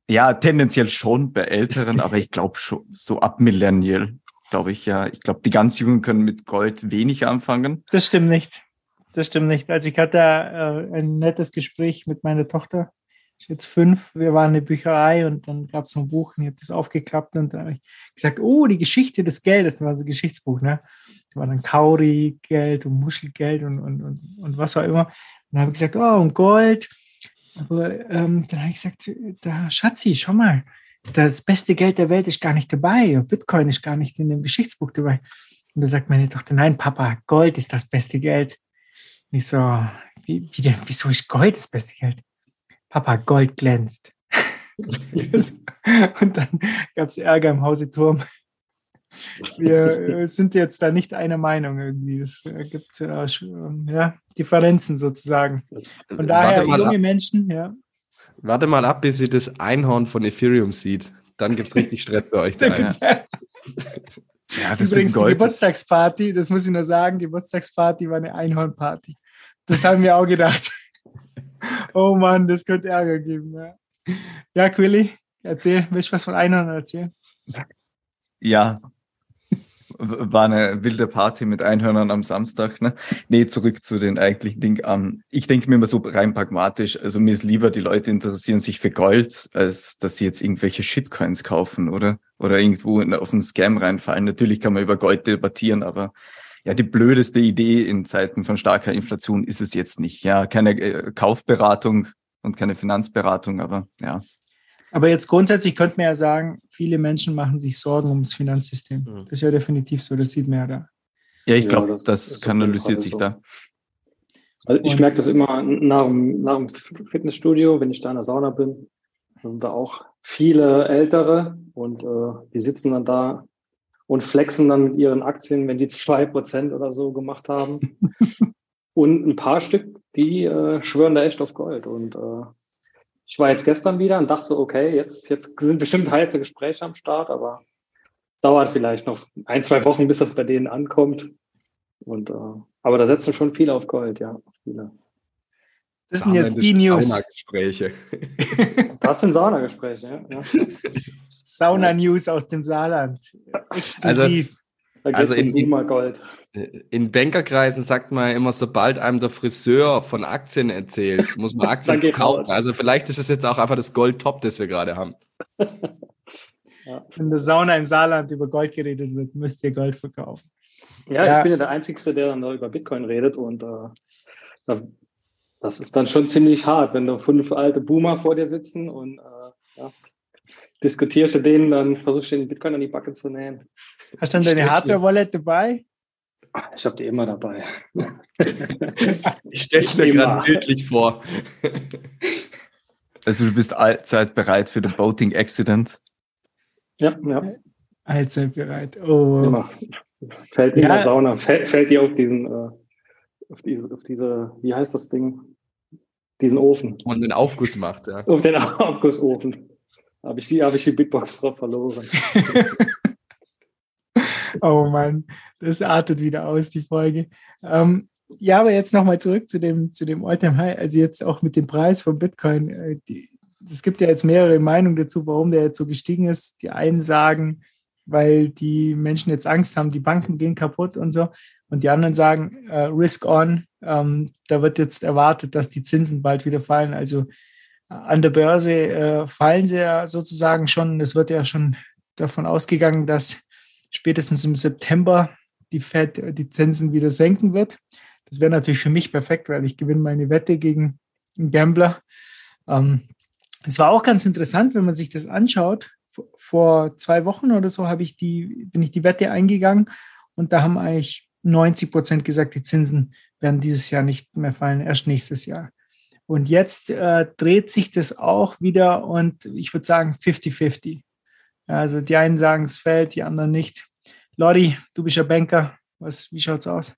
[SPEAKER 15] ja, tendenziell schon bei Älteren, aber ich glaube schon so ab Millennial, glaube ich ja. Ich glaube, die ganz Jungen können mit Gold wenig anfangen.
[SPEAKER 12] Das stimmt nicht. Das stimmt nicht. Also ich hatte äh, ein nettes Gespräch mit meiner Tochter. Ich jetzt fünf. Wir waren in der Bücherei und dann gab es ein Buch und ich habe das aufgeklappt und dann habe ich gesagt, oh, die Geschichte des Geldes. Das war so ein Geschichtsbuch, ne? Da war dann Kauri-Geld und Muschelgeld und, und, und, und was auch immer. Und dann habe ich gesagt, oh, und Gold. Aber ähm, dann habe ich gesagt, da Schatzi, schau mal, das beste Geld der Welt ist gar nicht dabei. Bitcoin ist gar nicht in dem Geschichtsbuch dabei. Und da sagt meine Tochter, nein, Papa, Gold ist das beste Geld. Und ich so, wie, wie denn, wieso ist Gold das beste Geld? Papa, Gold glänzt. und dann gab es Ärger im Hause Turm. Wir sind jetzt da nicht einer Meinung irgendwie. Es gibt äh, ähm, ja, Differenzen sozusagen. Von daher, junge ab. Menschen, ja.
[SPEAKER 13] Warte mal ab, bis ihr das Einhorn von Ethereum sieht. Dann gibt es richtig Stress bei euch. Da, ja.
[SPEAKER 12] Ja, das Übrigens, die Geburtstagsparty, das muss ich nur sagen, die Geburtstagsparty war eine Einhornparty. Das haben wir auch gedacht. Oh Mann, das könnte Ärger geben. Ja, ja Quilly, erzähl, willst du was von Einhorn erzählen?
[SPEAKER 15] Ja, war eine wilde Party mit Einhörnern am Samstag. Ne? Nee, zurück zu den eigentlichen Dingen. Um, ich denke mir immer so rein pragmatisch. Also mir ist lieber, die Leute interessieren sich für Gold, als dass sie jetzt irgendwelche Shitcoins kaufen, oder? Oder irgendwo auf einen Scam reinfallen. Natürlich kann man über Gold debattieren, aber ja, die blödeste Idee in Zeiten von starker Inflation ist es jetzt nicht. Ja, keine äh, Kaufberatung und keine Finanzberatung, aber ja.
[SPEAKER 12] Aber jetzt grundsätzlich könnte man ja sagen, viele Menschen machen sich Sorgen ums Finanzsystem. Mhm. Das ist ja definitiv so, das sieht man ja da.
[SPEAKER 15] Ja, ich glaube, ja, das, das kanalisiert sich so. da.
[SPEAKER 14] Also ich merke das immer nach dem, nach dem Fitnessstudio, wenn ich da in der Sauna bin, da sind da auch viele Ältere und äh, die sitzen dann da und flexen dann mit ihren Aktien, wenn die zwei Prozent oder so gemacht haben. und ein paar Stück, die äh, schwören da echt auf Gold. Und äh, ich war jetzt gestern wieder und dachte so, okay, jetzt, jetzt sind bestimmt heiße Gespräche am Start, aber dauert vielleicht noch ein, zwei Wochen, bis das bei denen ankommt. Und, äh, aber da setzen schon viele auf Gold, ja. Viele.
[SPEAKER 12] Das sind jetzt die News.
[SPEAKER 13] Saunagespräche.
[SPEAKER 14] Das sind Saunagespräche, ja.
[SPEAKER 12] Sauna-News aus dem Saarland. Exklusiv.
[SPEAKER 13] Also, also in, in, Gold in Bankerkreisen sagt man immer, sobald einem der Friseur von Aktien erzählt, muss man Aktien kaufen. Also vielleicht ist es jetzt auch einfach das Gold-Top, das wir gerade haben.
[SPEAKER 12] ja. Wenn der Sauna im Saarland über Gold geredet wird, müsst ihr Gold verkaufen.
[SPEAKER 14] Ja, ja. ich bin ja der Einzige, der dann da über Bitcoin redet und äh, das ist dann schon ziemlich hart, wenn da fünf alte Boomer vor dir sitzen und äh, ja, diskutierst du denen, dann versuchst du den Bitcoin an die Backe zu nähen.
[SPEAKER 12] Hast du dann deine Hardware-Wallet dabei?
[SPEAKER 14] Ich habe die immer dabei.
[SPEAKER 13] ich stelle es mir gerade bildlich vor.
[SPEAKER 15] Also du bist allzeit bereit für den Boating Accident?
[SPEAKER 14] Ja, ja.
[SPEAKER 12] Allzeit bereit. Oh. Immer.
[SPEAKER 14] Fällt in ja. der Sauna, fällt, fällt die auf diesen, äh, auf diese, auf diese, wie heißt das Ding? Diesen Ofen.
[SPEAKER 13] Und den Aufguss macht, ja.
[SPEAKER 14] Auf den Aufgussofen. Habe ich die, habe ich die Bitbox drauf verloren.
[SPEAKER 12] oh Mann, das artet wieder aus, die Folge. Ähm, ja, aber jetzt nochmal zurück zu dem, zu dem All-Time High. Also jetzt auch mit dem Preis von Bitcoin. Äh, es gibt ja jetzt mehrere Meinungen dazu, warum der jetzt so gestiegen ist. Die einen sagen, weil die Menschen jetzt Angst haben, die Banken gehen kaputt und so. Und die anderen sagen, äh, Risk on. Ähm, da wird jetzt erwartet, dass die Zinsen bald wieder fallen. Also äh, an der Börse äh, fallen sie ja sozusagen schon. Es wird ja schon davon ausgegangen, dass spätestens im September die Fed die Zinsen wieder senken wird. Das wäre natürlich für mich perfekt, weil ich gewinne meine Wette gegen einen Gambler. Ähm, es war auch ganz interessant, wenn man sich das anschaut. Vor zwei Wochen oder so habe ich die, bin ich die Wette eingegangen und da haben eigentlich 90 Prozent gesagt, die Zinsen werden dieses Jahr nicht mehr fallen, erst nächstes Jahr. Und jetzt äh, dreht sich das auch wieder und ich würde sagen 50-50. Also die einen sagen, es fällt, die anderen nicht. Lori, du bist ja Banker. Was, wie schaut's aus?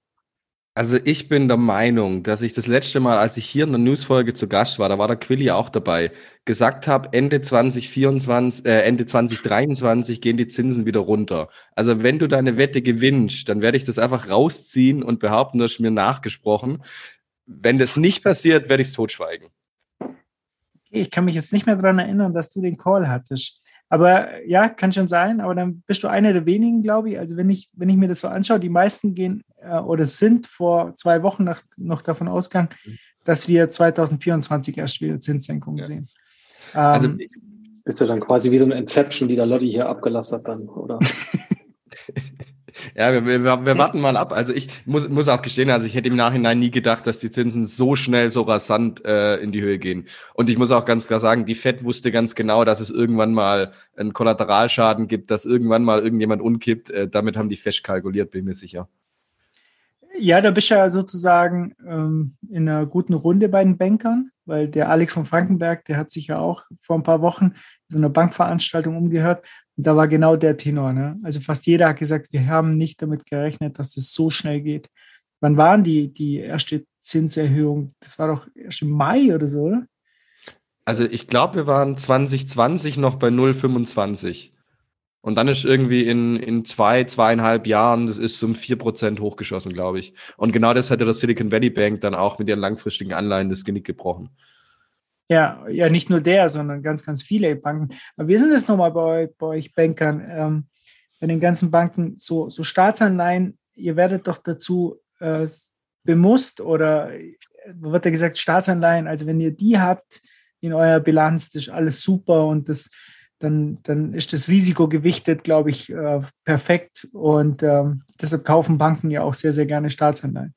[SPEAKER 13] Also ich bin der Meinung, dass ich das letzte Mal, als ich hier in der Newsfolge zu Gast war, da war der Quilly auch dabei, gesagt habe, Ende 2024, äh, Ende 2023 gehen die Zinsen wieder runter. Also wenn du deine Wette gewinnst, dann werde ich das einfach rausziehen und behaupten, du hast mir nachgesprochen. Wenn das nicht passiert, werde ich es totschweigen.
[SPEAKER 12] Ich kann mich jetzt nicht mehr daran erinnern, dass du den Call hattest. Aber ja, kann schon sein, aber dann bist du einer der wenigen, glaube ich. Also wenn ich, wenn ich mir das so anschaue, die meisten gehen äh, oder sind vor zwei Wochen nach, noch davon ausgegangen, dass wir 2024 erst wieder Zinssenkungen ja. sehen.
[SPEAKER 14] Also ähm, ist ja dann quasi wie so eine Inception, die der Lotti hier abgelassen hat dann, oder?
[SPEAKER 13] Ja, wir, wir, wir warten mal ab. Also ich muss, muss auch gestehen, also ich hätte im Nachhinein nie gedacht, dass die Zinsen so schnell, so rasant äh, in die Höhe gehen. Und ich muss auch ganz klar sagen, die FED wusste ganz genau, dass es irgendwann mal einen Kollateralschaden gibt, dass irgendwann mal irgendjemand umkippt. Äh, damit haben die fest kalkuliert, bin mir sicher.
[SPEAKER 12] Ja, da bist du ja sozusagen ähm, in einer guten Runde bei den Bankern, weil der Alex von Frankenberg, der hat sich ja auch vor ein paar Wochen in so einer Bankveranstaltung umgehört und da war genau der Tenor. Ne? Also fast jeder hat gesagt, wir haben nicht damit gerechnet, dass das so schnell geht. Wann waren die, die erste Zinserhöhung? Das war doch erst im Mai oder so, oder?
[SPEAKER 13] Also ich glaube, wir waren 2020 noch bei 0,25. Und dann ist irgendwie in, in zwei, zweieinhalb Jahren, das ist um vier Prozent hochgeschossen, glaube ich. Und genau das hatte der Silicon Valley Bank dann auch mit ihren langfristigen Anleihen das Genick gebrochen.
[SPEAKER 12] Ja, ja, nicht nur der, sondern ganz, ganz viele Banken. Aber wie sind es nochmal bei, bei euch Bankern, ähm, bei den ganzen Banken, so, so Staatsanleihen, ihr werdet doch dazu äh, bemusst oder wird ja gesagt, Staatsanleihen, also wenn ihr die habt in eurer Bilanz, das ist alles super und das, dann, dann ist das Risiko gewichtet, glaube ich, äh, perfekt. Und ähm, deshalb kaufen Banken ja auch sehr, sehr gerne Staatsanleihen.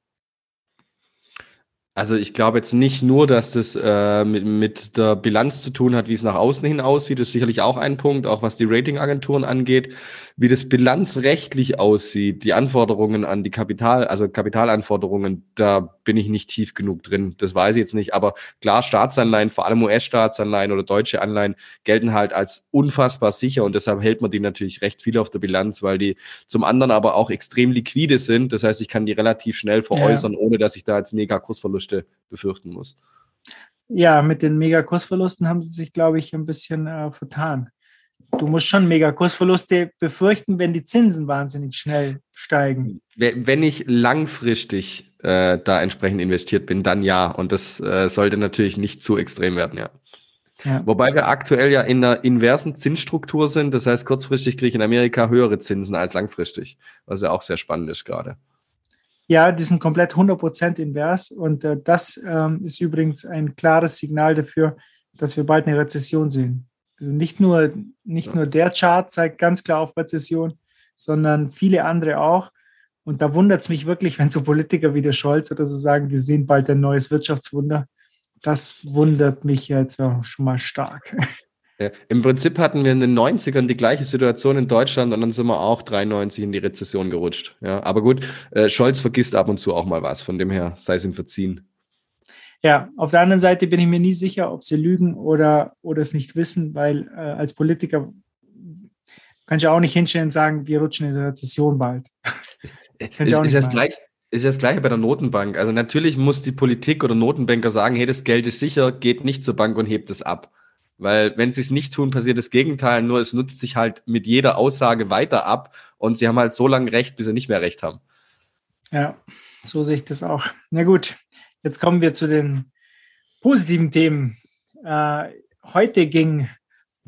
[SPEAKER 13] Also ich glaube jetzt nicht nur, dass das äh, mit, mit der Bilanz zu tun hat, wie es nach außen hin aussieht, das ist sicherlich auch ein Punkt, auch was die Ratingagenturen angeht wie das bilanzrechtlich aussieht, die Anforderungen an die Kapital, also Kapitalanforderungen, da bin ich nicht tief genug drin. Das weiß ich jetzt nicht. Aber klar, Staatsanleihen, vor allem US-Staatsanleihen oder deutsche Anleihen, gelten halt als unfassbar sicher und deshalb hält man die natürlich recht viel auf der Bilanz, weil die zum anderen aber auch extrem liquide sind. Das heißt, ich kann die relativ schnell veräußern, ja. ohne dass ich da jetzt mega Kursverluste befürchten muss.
[SPEAKER 12] Ja, mit den Mega-Kursverlusten haben sie sich, glaube ich, ein bisschen äh, vertan du musst schon mega Kursverluste befürchten, wenn die Zinsen wahnsinnig schnell steigen.
[SPEAKER 13] Wenn ich langfristig äh, da entsprechend investiert bin, dann ja. Und das äh, sollte natürlich nicht zu extrem werden, ja. ja. Wobei wir aktuell ja in einer inversen Zinsstruktur sind. Das heißt, kurzfristig kriege ich in Amerika höhere Zinsen als langfristig, was ja auch sehr spannend ist gerade.
[SPEAKER 12] Ja, die sind komplett 100% invers. Und äh, das ähm, ist übrigens ein klares Signal dafür, dass wir bald eine Rezession sehen. Also nicht nur, nicht nur der Chart zeigt ganz klar auf Rezession, sondern viele andere auch. Und da wundert es mich wirklich, wenn so Politiker wie der Scholz oder so sagen, wir sehen bald ein neues Wirtschaftswunder. Das wundert mich jetzt auch schon mal stark.
[SPEAKER 13] Ja, Im Prinzip hatten wir in den 90ern die gleiche Situation in Deutschland und dann sind wir auch 93 in die Rezession gerutscht. Ja, aber gut, äh, Scholz vergisst ab und zu auch mal was, von dem her sei es ihm verziehen.
[SPEAKER 12] Ja, auf der anderen Seite bin ich mir nie sicher, ob sie lügen oder, oder es nicht wissen, weil äh, als Politiker kann ich auch nicht hinstellen und sagen, wir rutschen in der Rezession bald.
[SPEAKER 13] Das ist, ist, das gleich, ist das gleiche bei der Notenbank. Also natürlich muss die Politik oder Notenbanker sagen, hey, das Geld ist sicher, geht nicht zur Bank und hebt es ab. Weil wenn sie es nicht tun, passiert das Gegenteil, nur es nutzt sich halt mit jeder Aussage weiter ab und sie haben halt so lange recht, bis sie nicht mehr recht haben.
[SPEAKER 12] Ja, so sehe ich das auch. Na gut, Jetzt kommen wir zu den positiven Themen. Äh, heute ging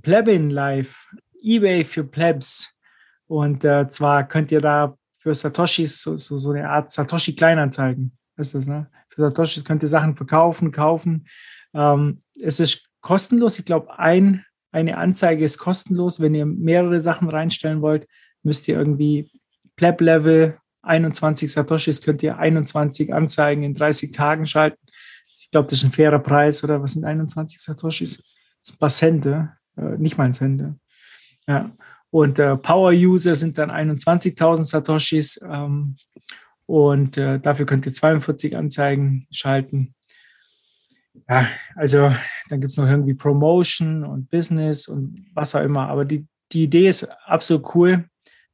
[SPEAKER 12] Plebin live, eBay für Plebs. Und äh, zwar könnt ihr da für Satoshis so, so, so eine Art Satoshi-Kleinanzeigen. Ist das, ne? Für Satoshis könnt ihr Sachen verkaufen, kaufen. Ähm, es ist kostenlos. Ich glaube, ein, eine Anzeige ist kostenlos. Wenn ihr mehrere Sachen reinstellen wollt, müsst ihr irgendwie Pleb-Level 21 Satoshis könnt ihr 21 Anzeigen in 30 Tagen schalten. Ich glaube, das ist ein fairer Preis, oder was sind 21 Satoshis? Das sind ein paar Cente, äh, nicht mal ein Cent. Ja. Und äh, Power-User sind dann 21.000 Satoshis ähm, und äh, dafür könnt ihr 42 Anzeigen schalten. Ja, also dann gibt es noch irgendwie Promotion und Business und was auch immer. Aber die, die Idee ist absolut cool.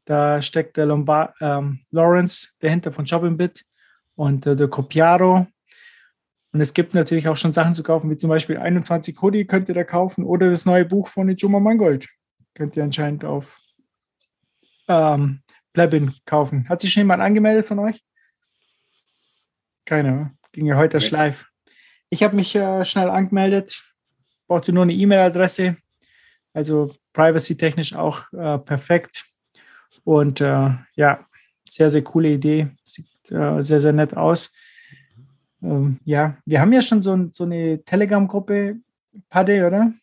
[SPEAKER 12] Da steckt der Lombard, ähm, Lawrence dahinter von Shoppingbit und äh, der Copiaro. Und es gibt natürlich auch schon Sachen zu kaufen, wie zum Beispiel 21 Hoodie könnt ihr da kaufen oder das neue Buch von Ijoma Mangold. Könnt ihr anscheinend auf ähm, Plebin kaufen. Hat sich schon jemand angemeldet von euch? Keine, ging ja heute erst live. Ich habe mich äh, schnell angemeldet, brauchte nur eine E-Mail-Adresse, also privacy-technisch auch äh, perfekt. Und äh, ja, sehr, sehr coole Idee. Sieht äh, sehr, sehr nett aus. Ähm, ja, wir haben ja schon so, so eine Telegram-Gruppe, Padde, oder?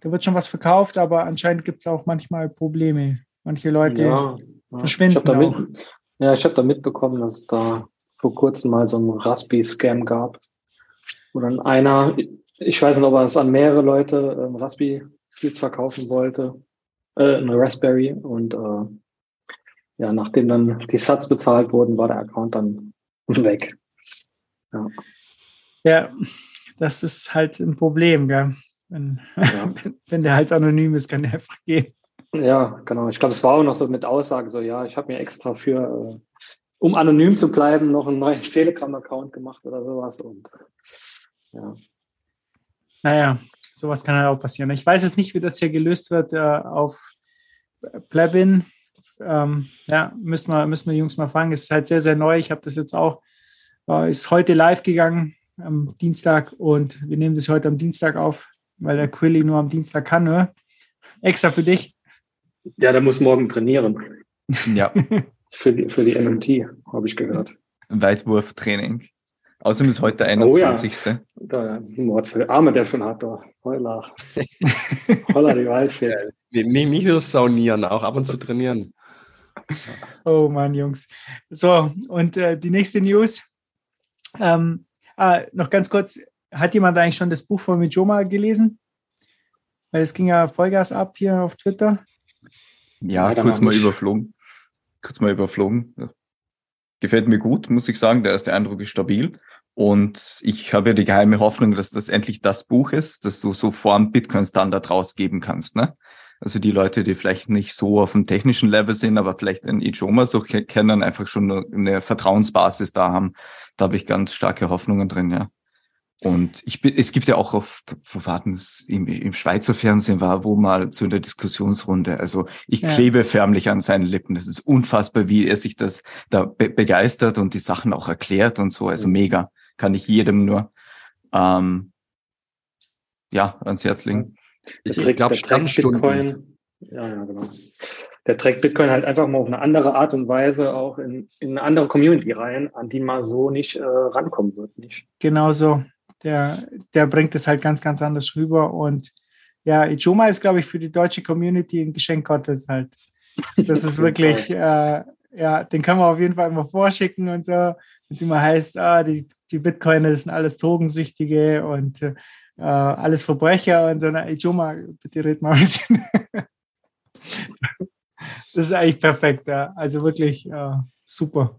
[SPEAKER 12] Da wird schon was verkauft, aber anscheinend gibt es auch manchmal Probleme. Manche Leute ja, verschwinden
[SPEAKER 14] ich auch. Mit, ja, ich habe da mitbekommen, dass es da vor kurzem mal so einen Raspi-Scam gab, wo dann einer, ich weiß nicht, ob er es an mehrere Leute ähm, Raspi-Seeds verkaufen wollte, äh, eine Raspberry und äh, ja, nachdem dann die Sats bezahlt wurden, war der Account dann weg.
[SPEAKER 12] Ja, ja das ist halt ein Problem, gell? Wenn, ja. wenn der halt anonym ist, kann der einfach gehen.
[SPEAKER 14] Ja, genau. Ich glaube, es war auch noch so mit Aussage, so ja, ich habe mir extra für, äh, um anonym zu bleiben, noch einen neuen Telegram-Account gemacht oder sowas. Und ja.
[SPEAKER 12] Naja, sowas kann halt auch passieren. Ich weiß jetzt nicht, wie das hier gelöst wird äh, auf Plebin. Ähm, ja, müssen wir, müssen wir Jungs mal fragen. Es ist halt sehr, sehr neu. Ich habe das jetzt auch, äh, ist heute live gegangen am Dienstag und wir nehmen das heute am Dienstag auf, weil der Quilly nur am Dienstag kann, ne? Extra für dich.
[SPEAKER 14] Ja, der muss morgen trainieren.
[SPEAKER 15] Ja.
[SPEAKER 14] für die, für die MMT, habe ich gehört.
[SPEAKER 15] Weitwurftraining. Außerdem ist heute der 21.
[SPEAKER 14] Oh ja. Da, Mord für Arme, der schon hat, da. Heulach. Holla die Waldfee.
[SPEAKER 13] Nee, nicht nur saunieren, auch ab und zu trainieren.
[SPEAKER 12] Oh Mann, Jungs. So, und äh, die nächste News. Ähm, ah, noch ganz kurz, hat jemand eigentlich schon das Buch von Mijoma gelesen? Weil es ging ja Vollgas ab hier auf Twitter.
[SPEAKER 15] Ja, ja kurz mal überflogen. Kurz mal überflogen. Gefällt mir gut, muss ich sagen. Der erste Eindruck ist stabil. Und ich habe ja die geheime Hoffnung, dass das endlich das Buch ist, das du so vor dem Bitcoin-Standard rausgeben kannst. Ne? Also die Leute, die vielleicht nicht so auf dem technischen Level sind, aber vielleicht ein Ijoma so kennen, einfach schon eine Vertrauensbasis da haben. Da habe ich ganz starke Hoffnungen drin, ja. Und ich bin, es gibt ja auch auf, warten im, im Schweizer Fernsehen war, wo mal zu einer Diskussionsrunde. Also ich ja. klebe förmlich an seinen Lippen. Das ist unfassbar, wie er sich das da be begeistert und die Sachen auch erklärt und so. Also mega. Kann ich jedem nur ähm, ja ans Herz legen.
[SPEAKER 14] Ich, ich glaube, Bitcoin, ja, ja, genau. Der trägt Bitcoin halt einfach mal auf eine andere Art und Weise auch in, in eine andere Community rein, an die man so nicht äh, rankommen wird. Nicht?
[SPEAKER 12] Genau so. Der, der bringt es halt ganz, ganz anders rüber. Und ja, Ijoma ist, glaube ich, für die deutsche Community ein Geschenk Gottes halt. Das ist wirklich, äh, ja, den kann man auf jeden Fall immer vorschicken und so. Wenn es immer heißt, ah, die, die Bitcoiner sind alles Drogensüchtige und äh, äh, alles Verbrecher und so, na, Ijoma, bitte red mal mit ihm. das ist eigentlich perfekt, ja. Also wirklich äh, super.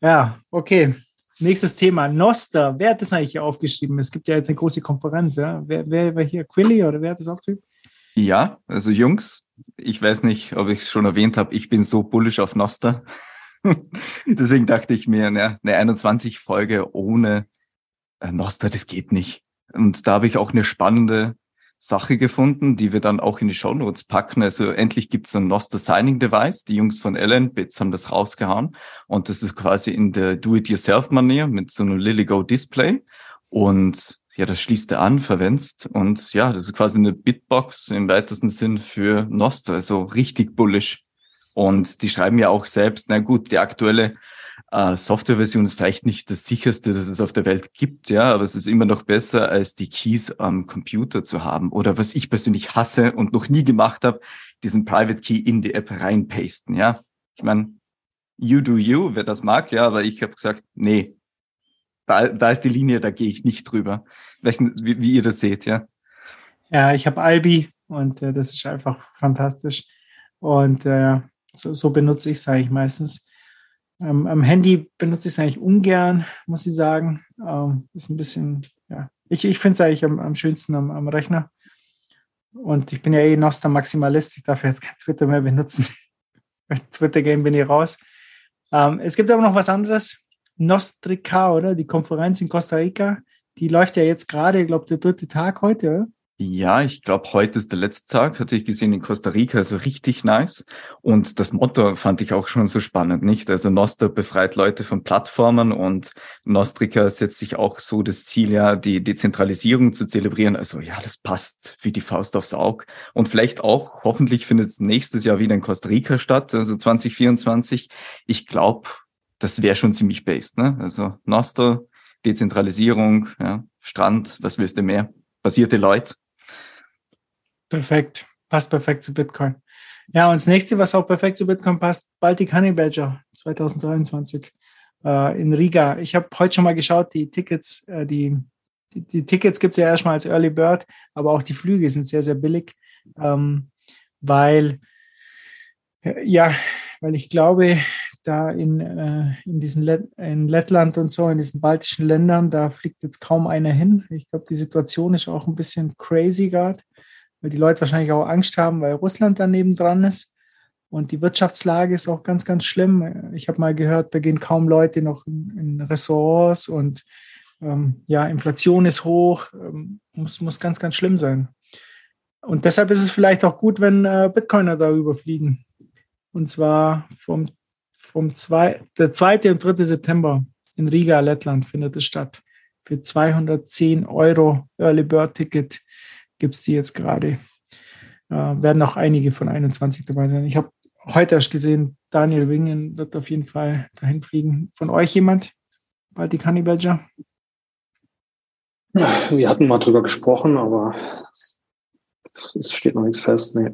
[SPEAKER 12] Ja, okay. Nächstes Thema, Noster. Wer hat das eigentlich hier aufgeschrieben? Es gibt ja jetzt eine große Konferenz, ja. Wer, wer war hier? Quilly oder wer hat das aufgeschrieben?
[SPEAKER 15] Ja, also Jungs, ich weiß nicht, ob ich es schon erwähnt habe, ich bin so bullisch auf Noster. Deswegen dachte ich mir, ne, eine 21-Folge ohne äh, Noster, das geht nicht. Und da habe ich auch eine spannende Sache gefunden, die wir dann auch in die Show Notes packen. Also endlich gibt es ein Noster Signing Device. Die Jungs von Ellen Bits haben das rausgehauen. Und das ist quasi in der Do-it-yourself-Manier mit so einem LilyGo Display. Und ja, das schließt er an, verwendest. Und ja, das ist quasi eine Bitbox im weitesten Sinn für Noster. Also richtig bullish. Und die schreiben ja auch selbst, na gut, die aktuelle äh, Softwareversion ist vielleicht nicht das sicherste, das es auf der Welt gibt, ja, aber es ist immer noch besser, als die Keys am Computer zu haben. Oder was ich persönlich hasse und noch nie gemacht habe, diesen Private Key in die App reinpasten, ja. Ich meine, you do you, wer das mag, ja, aber ich habe gesagt, nee, da, da ist die Linie, da gehe ich nicht drüber. Wie, wie ihr das seht, ja.
[SPEAKER 12] Ja, ich habe Albi und äh, das ist einfach fantastisch. Und äh, so, so benutze ich es eigentlich meistens. Ähm, am Handy benutze ich es eigentlich ungern, muss ich sagen. Ähm, ist ein bisschen, ja, ich, ich finde es eigentlich am, am schönsten am, am, Rechner. Und ich bin ja eh Noster Maximalist, ich darf jetzt kein Twitter mehr benutzen. Bei Twitter-Game bin ich raus. Ähm, es gibt aber noch was anderes. Nostrica, oder? Die Konferenz in Costa Rica. Die läuft ja jetzt gerade, ich glaube, der dritte Tag heute, oder?
[SPEAKER 15] Ja, ich glaube, heute ist der letzte Tag, hatte ich gesehen in Costa Rica, also richtig nice. Und das Motto fand ich auch schon so spannend, nicht? Also Nostra befreit Leute von Plattformen und Nostrica setzt sich auch so das Ziel, ja, die Dezentralisierung zu zelebrieren. Also ja, das passt wie die Faust aufs Auge. Und vielleicht auch, hoffentlich findet es nächstes Jahr wieder in Costa Rica statt, also 2024. Ich glaube, das wäre schon ziemlich based, ne? Also Nostra, Dezentralisierung, ja, Strand, was willst du mehr? Basierte Leute.
[SPEAKER 12] Perfekt. Passt perfekt zu Bitcoin. Ja, und das nächste, was auch perfekt zu Bitcoin passt, Baltic Honey Badger 2023 äh, in Riga. Ich habe heute schon mal geschaut, die Tickets, äh, die, die, die, Tickets gibt es ja erstmal als Early Bird, aber auch die Flüge sind sehr, sehr billig, ähm, weil, äh, ja, weil ich glaube, da in, äh, in diesen Let in Lettland und so, in diesen baltischen Ländern, da fliegt jetzt kaum einer hin. Ich glaube, die Situation ist auch ein bisschen crazy gerade weil die Leute wahrscheinlich auch Angst haben, weil Russland daneben dran ist. Und die Wirtschaftslage ist auch ganz, ganz schlimm. Ich habe mal gehört, da gehen kaum Leute noch in, Ressorts und ähm, ja, Inflation ist hoch, ähm, muss, muss ganz, ganz schlimm sein. Und deshalb ist es vielleicht auch gut, wenn äh, Bitcoiner darüber fliegen. Und zwar vom, vom zwei, der 2. und 3. September in Riga, Lettland findet es statt. Für 210 Euro Early Bird Ticket gibt es die jetzt gerade. Äh, werden auch einige von 21 dabei sein. Ich habe heute erst gesehen, Daniel Wingen wird auf jeden Fall dahin fliegen. Von euch jemand? Baltic Honey Badger?
[SPEAKER 14] Wir hatten mal drüber gesprochen, aber es steht noch nichts fest. Nee.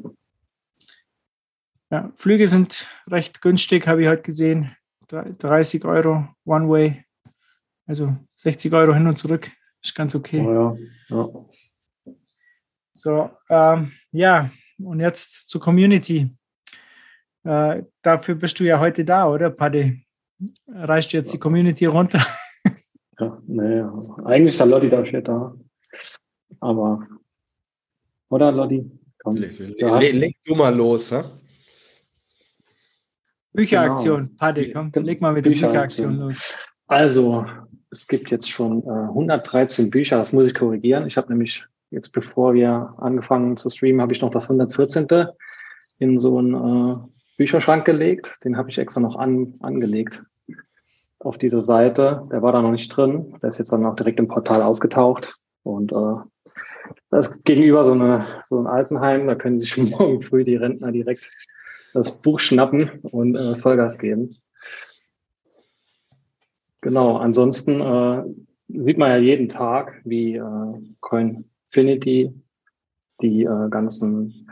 [SPEAKER 12] Ja, Flüge sind recht günstig, habe ich heute gesehen. 30 Euro One Way. Also 60 Euro hin und zurück. Ist ganz okay.
[SPEAKER 14] Oh ja, ja.
[SPEAKER 12] So, ähm, ja, und jetzt zur Community. Äh, dafür bist du ja heute da, oder, Paddy? Reicht jetzt die Community runter?
[SPEAKER 14] Ja, nee, eigentlich ist der Lotti dafür da. Aber, oder Lotti?
[SPEAKER 13] Komm. Leg, leg, leg, du mal los, hä?
[SPEAKER 12] Bücheraktion, genau. Paddy, komm, leg mal mit der Bücheraktion los.
[SPEAKER 14] Also, es gibt jetzt schon äh, 113 Bücher, das muss ich korrigieren. Ich habe nämlich jetzt bevor wir angefangen zu streamen, habe ich noch das 114. in so einen äh, Bücherschrank gelegt. Den habe ich extra noch an, angelegt auf diese Seite. Der war da noch nicht drin. Der ist jetzt dann auch direkt im Portal aufgetaucht. Und äh, das ist gegenüber so, eine, so ein Altenheim. Da können sich schon morgen früh die Rentner direkt das Buch schnappen und äh, Vollgas geben. Genau, ansonsten äh, sieht man ja jeden Tag, wie äh, Coin Finity, die äh, ganzen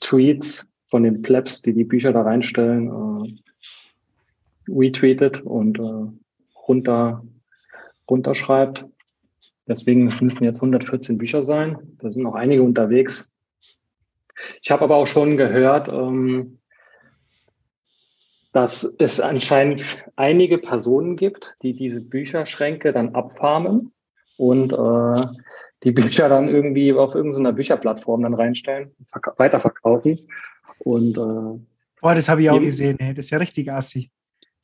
[SPEAKER 14] Tweets von den Plebs, die die Bücher da reinstellen, äh, retweetet und äh, runter, runterschreibt. Deswegen müssen jetzt 114 Bücher sein. Da sind noch einige unterwegs. Ich habe aber auch schon gehört, ähm, dass es anscheinend einige Personen gibt, die diese Bücherschränke dann abfarmen und äh, die Bücher dann irgendwie auf irgendeiner Bücherplattform dann reinstellen, weiterverkaufen. Und äh,
[SPEAKER 12] Boah, das habe ich auch gesehen, ey. das ist ja richtig assi.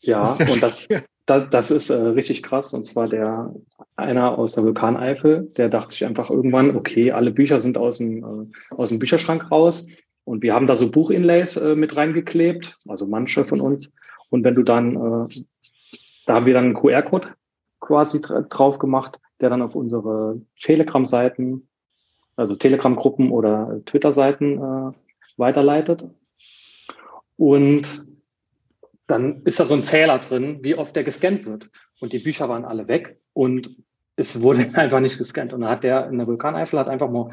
[SPEAKER 14] Ja, das ja und das, das, das ist äh, richtig krass. Und zwar der einer aus der Vulkaneifel, der dachte sich einfach irgendwann, okay, alle Bücher sind aus dem, äh, aus dem Bücherschrank raus. Und wir haben da so Buchinlays äh, mit reingeklebt, also manche von uns. Und wenn du dann, äh, da haben wir dann einen QR-Code quasi drauf gemacht, der dann auf unsere Telegram-Seiten, also Telegram-Gruppen oder Twitter-Seiten äh, weiterleitet. Und dann ist da so ein Zähler drin, wie oft der gescannt wird. Und die Bücher waren alle weg und es wurde einfach nicht gescannt. Und dann hat der in der Vulkaneifel hat einfach mal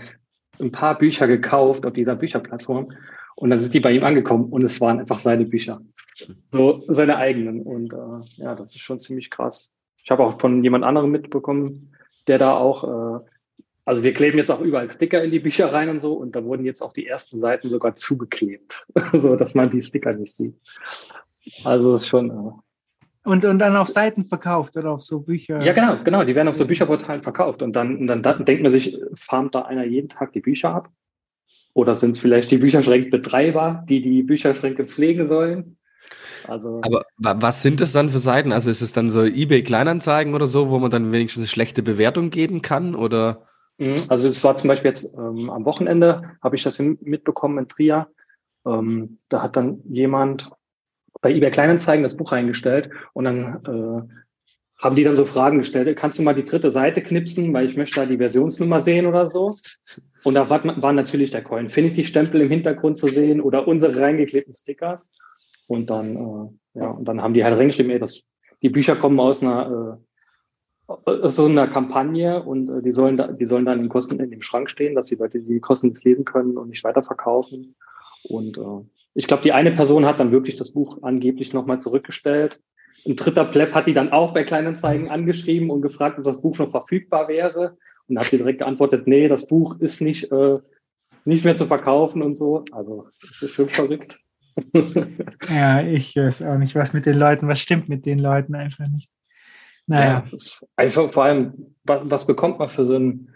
[SPEAKER 14] ein paar Bücher gekauft auf dieser Bücherplattform und dann sind die bei ihm angekommen und es waren einfach seine Bücher. So seine eigenen. Und äh, ja, das ist schon ziemlich krass. Ich habe auch von jemand anderem mitbekommen, der da auch, äh, also wir kleben jetzt auch überall Sticker in die Bücher rein und so und da wurden jetzt auch die ersten Seiten sogar zugeklebt, so dass man die Sticker nicht sieht. Also ist schon. Äh,
[SPEAKER 12] und, und dann auf Seiten verkauft oder auf so Bücher?
[SPEAKER 14] Ja, genau, genau. Die werden auf so Bücherportalen verkauft. Und dann, und dann, dann denkt man sich, farmt da einer jeden Tag die Bücher ab? Oder sind es vielleicht die Bücherschränkbetreiber, die die Bücherschränke pflegen sollen? Also,
[SPEAKER 13] Aber was sind das dann für Seiten? Also ist es dann so eBay Kleinanzeigen oder so, wo man dann wenigstens eine schlechte Bewertung geben kann? Oder?
[SPEAKER 14] Mhm. Also es war zum Beispiel jetzt ähm, am Wochenende, habe ich das mitbekommen in Trier. Ähm, da hat dann jemand bei eBay Kleinanzeigen das Buch reingestellt und dann äh, haben die dann so Fragen gestellt. Kannst du mal die dritte Seite knipsen, weil ich möchte da die Versionsnummer sehen oder so? Und da war, war natürlich der Coinfinity-Stempel im Hintergrund zu sehen oder unsere reingeklebten Stickers. Und dann, äh, ja, und dann haben die halt reingeschrieben, ey, das, die Bücher kommen aus einer, äh, aus so einer Kampagne und äh, die sollen da, die sollen dann in Kosten in dem Schrank stehen, dass die Leute sie kostenlos lesen können und nicht weiterverkaufen. Und äh, ich glaube, die eine Person hat dann wirklich das Buch angeblich nochmal zurückgestellt. Ein dritter Pleb hat die dann auch bei Kleinanzeigen angeschrieben und gefragt, ob das Buch noch verfügbar wäre. Und hat sie direkt geantwortet, nee, das Buch ist nicht, äh, nicht mehr zu verkaufen und so. Also, das ist schon verrückt.
[SPEAKER 12] Ja, ich weiß auch nicht, was mit den Leuten, was stimmt mit den Leuten einfach nicht. Naja.
[SPEAKER 14] Ja, einfach vor allem, was, was, bekommt man für so ein,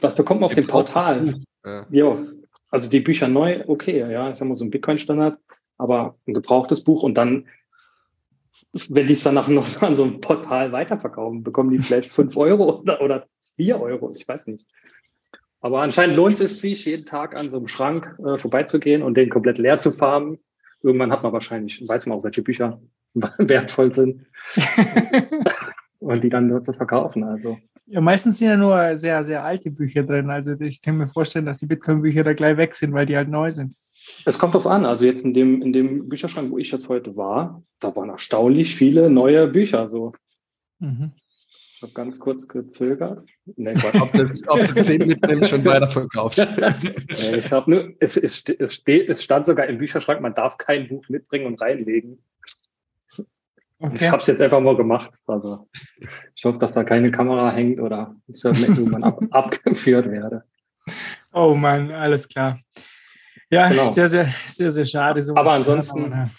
[SPEAKER 14] was bekommt man auf dem Portal? Ja. Jo, also die Bücher neu, okay, ja, ist ja mal so ein Bitcoin-Standard, aber ein gebrauchtes Buch und dann, wenn die es dann noch an so einem Portal weiterverkaufen, bekommen die vielleicht fünf Euro oder, oder vier Euro, ich weiß nicht. Aber anscheinend lohnt es sich, jeden Tag an so einem Schrank äh, vorbeizugehen und den komplett leer zu farben. Irgendwann hat man wahrscheinlich, weiß man auch, welche Bücher wertvoll sind. und die dann nur zu verkaufen. Also.
[SPEAKER 12] Ja, meistens sind ja nur sehr, sehr alte Bücher drin. Also ich kann mir vorstellen, dass die Bitcoin-Bücher da gleich weg sind, weil die halt neu sind.
[SPEAKER 14] Es kommt drauf an. Also jetzt in dem, in dem Bücherschrank, wo ich jetzt heute war, da waren erstaunlich viele neue Bücher. So. Mhm. Ich habe ganz kurz gezögert. Nee,
[SPEAKER 13] ob du, ob du 10 mitnimmst, schon weiterverkaufst.
[SPEAKER 14] nee, ich habe nur, es, es, es, steht, es stand sogar im Bücherschrank, man darf kein Buch mitbringen und reinlegen. Okay. Ich habe es jetzt einfach mal gemacht. Also ich hoffe, dass da keine Kamera hängt oder ich irgendwann ab, abgeführt werde.
[SPEAKER 12] Oh Mann, alles klar. Ja, genau. sehr, sehr, sehr, sehr schade.
[SPEAKER 14] Aber ansonsten, haben,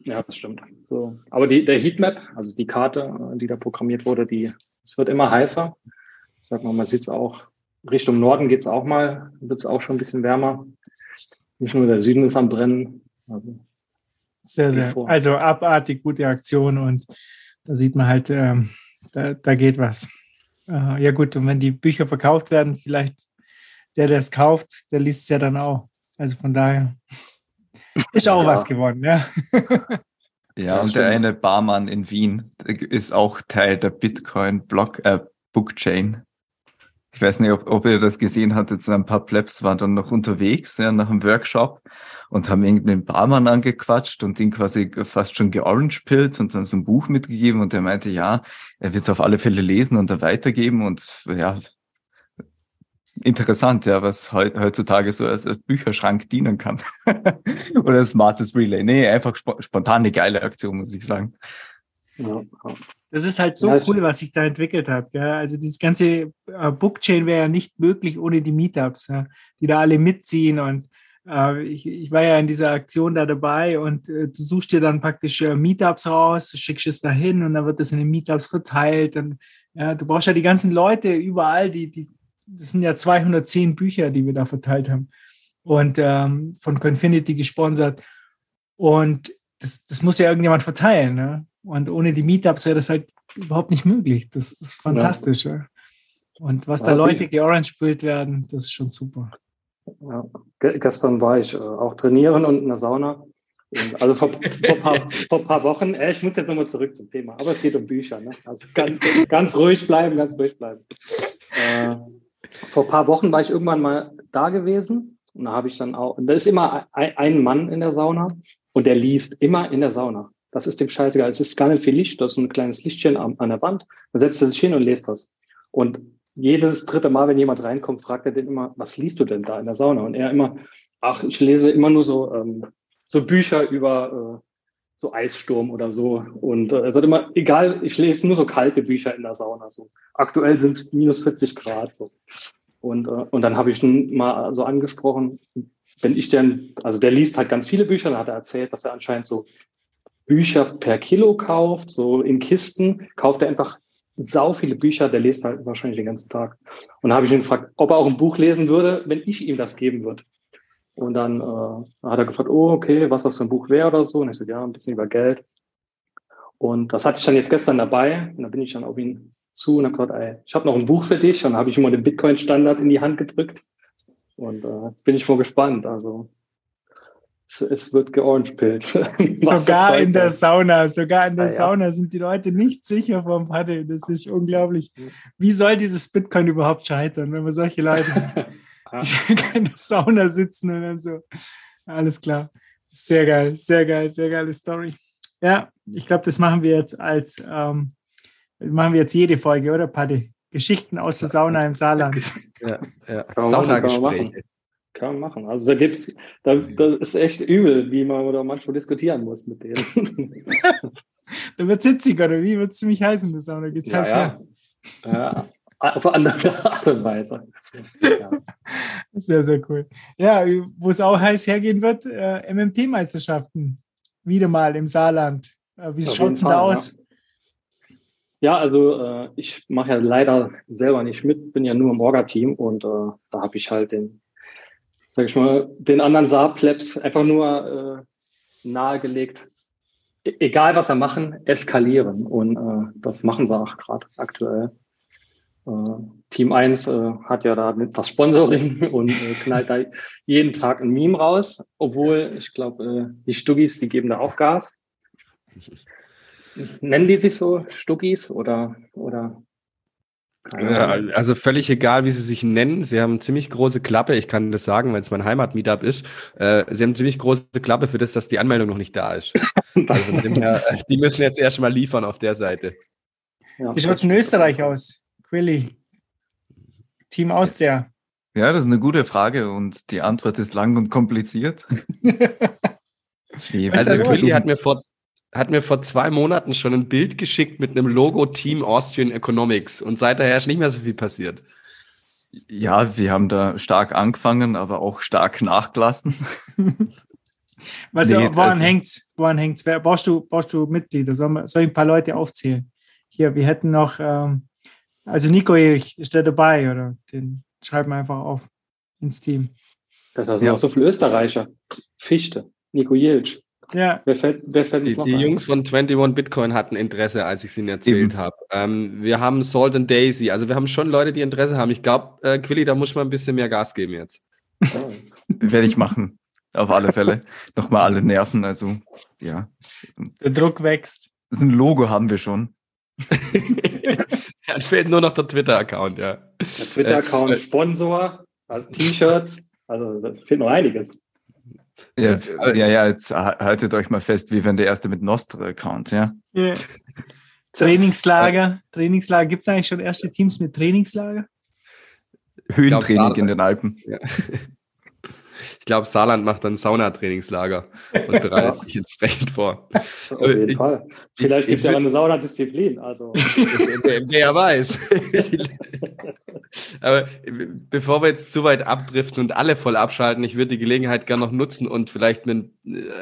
[SPEAKER 14] ja, das stimmt. So, aber die, der Heatmap, also die Karte, die da programmiert wurde, die es wird immer heißer. Ich sag mal, man sieht es auch, Richtung Norden geht es auch mal, wird es auch schon ein bisschen wärmer. Nicht nur der Süden ist am Brennen. Also,
[SPEAKER 12] sehr, sehr. Vor. Also abartig gute Aktion und da sieht man halt, ähm, da, da geht was. Äh, ja gut, und wenn die Bücher verkauft werden, vielleicht der, der es kauft, der liest es ja dann auch. Also von daher ist auch ja. was geworden, ja.
[SPEAKER 15] Ja, und der eine Barmann in Wien ist auch Teil der Bitcoin Block, äh, Bookchain. Ich weiß nicht, ob, ob ihr das gesehen habt. Jetzt ein paar Plebs waren dann noch unterwegs ja, nach einem Workshop und haben irgendeinen Barmann angequatscht und ihn quasi fast schon georangepillt und dann so ein Buch mitgegeben und er meinte, ja, er wird es auf alle Fälle lesen und dann weitergeben und ja, interessant, ja, was heutzutage so als, Bücherschrank dienen kann. Oder ein smartes Relay. Nee, einfach sp spontan eine geile Aktion, muss ich sagen.
[SPEAKER 12] Das ist halt so ja, cool, was sich da entwickelt hat. Gell? Also dieses ganze äh, Bookchain wäre ja nicht möglich ohne die Meetups, ja? die da alle mitziehen. Und äh, ich, ich, war ja in dieser Aktion da dabei und äh, du suchst dir dann praktisch äh, Meetups raus, schickst es dahin und dann wird das in den Meetups verteilt. Und, ja, du brauchst ja die ganzen Leute überall, die, die das sind ja 210 Bücher, die wir da verteilt haben und ähm, von Confinity gesponsert. Und das, das muss ja irgendjemand verteilen. Ne? Und ohne die Meetups wäre das halt überhaupt nicht möglich. Das, ist fantastisch. Ja. Ja. Und was da Leute georange-spült werden, das ist schon super.
[SPEAKER 14] Ja. Gestern war ich äh, auch trainieren und in der Sauna. Und also vor, vor, paar, vor paar Wochen, äh, ich muss jetzt nochmal zurück zum Thema, aber es geht um Bücher. Ne? Also ganz, ganz ruhig bleiben, ganz ruhig bleiben. Äh, vor ein paar Wochen war ich irgendwann mal da gewesen. Und da habe ich dann auch, da ist immer ein, Mann in der Sauna und der liest immer in der Sauna. Das ist dem scheißegal. Es ist gar nicht viel Licht, das ist ein kleines Lichtchen an, an der Wand. Dann setzt er sich hin und liest das. Und jedes dritte Mal, wenn jemand reinkommt, fragt er den immer, was liest du denn da in der Sauna? Und er immer, ach, ich lese immer nur so, ähm, so Bücher über äh, so Eissturm oder so. Und äh, es hat immer, egal, ich lese nur so kalte Bücher in der Sauna. So. Aktuell sind es minus 40 Grad. So. Und, äh, und dann habe ich ihn mal so angesprochen, wenn ich denn, also der liest halt ganz viele Bücher, dann hat er erzählt, dass er anscheinend so Bücher per Kilo kauft, so in Kisten, kauft er einfach sau viele Bücher, der liest halt wahrscheinlich den ganzen Tag. Und dann habe ich ihn gefragt, ob er auch ein Buch lesen würde, wenn ich ihm das geben würde. Und dann äh, hat er gefragt, oh, okay, was das für ein Buch wäre oder so. Und ich so, ja, ein bisschen über Geld. Und das hatte ich dann jetzt gestern dabei. Und da bin ich dann auf ihn zu und habe gesagt, ey, ich habe noch ein Buch für dich. Und dann habe ich ihm mal den Bitcoin-Standard in die Hand gedrückt. Und äh, jetzt bin ich mal gespannt. Also es, es wird georangepillt.
[SPEAKER 12] sogar in der Sauna, sogar in der ja, Sauna ja. sind die Leute nicht sicher vom Paddel. Das ist unglaublich. Wie soll dieses Bitcoin überhaupt scheitern, wenn man solche Leute, die in der Sauna sitzen und dann so, alles klar. Sehr geil, sehr geil, sehr geile Story. Ja, ich glaube, das machen wir jetzt als, ähm, machen wir jetzt jede Folge, oder Paddy? Geschichten aus der Sauna im Saarland.
[SPEAKER 14] Ja, ja. Saunagespräche. Kann man machen. Also da gibt's, da, da ist echt übel, wie man oder manchmal diskutieren muss mit denen.
[SPEAKER 12] da wird sitzig, oder wie wird es ziemlich heiß in der Sauna? Geht's
[SPEAKER 14] ja,
[SPEAKER 12] heiß
[SPEAKER 14] ja. ja. Auf andere Art und Weise. Ja.
[SPEAKER 12] Sehr, sehr cool. Ja, wo es auch heiß hergehen wird, äh, MMT-Meisterschaften. Wieder mal im Saarland. Äh, wie schaut es denn da aus?
[SPEAKER 14] Ja, also äh, ich mache ja leider selber nicht mit, bin ja nur im Orga-Team und äh, da habe ich halt den sag ich mal, den anderen Saarplebs einfach nur äh, nahegelegt, e-, egal was er machen, eskalieren. Und äh, das machen sie auch gerade aktuell. Äh, Team 1 äh, hat ja da das Sponsoring und äh, knallt da jeden Tag ein Meme raus, obwohl ich glaube, äh, die Stuggis, die geben da auch Gas. Nennen die sich so Stuggis oder, oder
[SPEAKER 13] also völlig egal, wie sie sich nennen. Sie haben ziemlich große Klappe. Ich kann das sagen, weil es mein Heimat-Meetup ist. Äh, sie haben ziemlich große Klappe für das, dass die Anmeldung noch nicht da ist. also her, die müssen jetzt erstmal liefern auf der Seite.
[SPEAKER 12] Ja. Wie schaut es in Österreich aus? Quilly? Team Austria.
[SPEAKER 15] Ja, das ist eine gute Frage und die Antwort ist lang und kompliziert.
[SPEAKER 13] also Quilly hat mir vor hat mir vor zwei Monaten schon ein Bild geschickt mit einem Logo Team Austrian Economics und seither ist nicht mehr so viel passiert.
[SPEAKER 15] Ja, wir haben da stark angefangen, aber auch stark nachgelassen.
[SPEAKER 12] Was nee, woran also, hängt's? Woran hängt's? Wer, brauchst du, brauchst du Mitglieder? Soll, soll ich ein paar Leute aufzählen? Hier, wir hätten noch, ähm, also Nico Erich, ist der dabei oder den schreiben wir einfach auf ins Team.
[SPEAKER 14] Das sind ja. auch so viele Österreicher. Fichte, Nico Jelsch.
[SPEAKER 12] Ja.
[SPEAKER 13] Wer fällt, wer fällt die, die Jungs von 21 Bitcoin hatten Interesse, als ich es ihnen erzählt habe. Ähm, wir haben Salt and Daisy, also wir haben schon Leute, die Interesse haben. Ich glaube, äh, Quilly, da muss man ein bisschen mehr Gas geben jetzt.
[SPEAKER 15] Werde ich machen. Auf alle Fälle. Nochmal alle nerven, also ja.
[SPEAKER 12] Der Druck wächst.
[SPEAKER 15] Das ist ein Logo haben wir schon.
[SPEAKER 13] ja, fehlt nur noch der Twitter-Account, ja.
[SPEAKER 14] Der Twitter-Account, äh, Sponsor, also T-Shirts, also da fehlt noch einiges.
[SPEAKER 15] Ja, ja, ja, jetzt haltet euch mal fest, wie wenn der erste mit Nostra-Account, ja. Yeah.
[SPEAKER 12] Trainingslager, Trainingslager. Gibt es eigentlich schon erste Teams mit Trainingslager?
[SPEAKER 15] Höhentraining in den Alpen. Ja.
[SPEAKER 13] Ich glaube, Saarland macht dann Saunatrainingslager und bereitet sich entsprechend vor.
[SPEAKER 14] Auf jeden ich, Fall. Vielleicht gibt es ja eine Saunadisziplin. Also.
[SPEAKER 13] wer, wer weiß. Aber bevor wir jetzt zu weit abdriften und alle voll abschalten, ich würde die Gelegenheit gerne noch nutzen und vielleicht ein,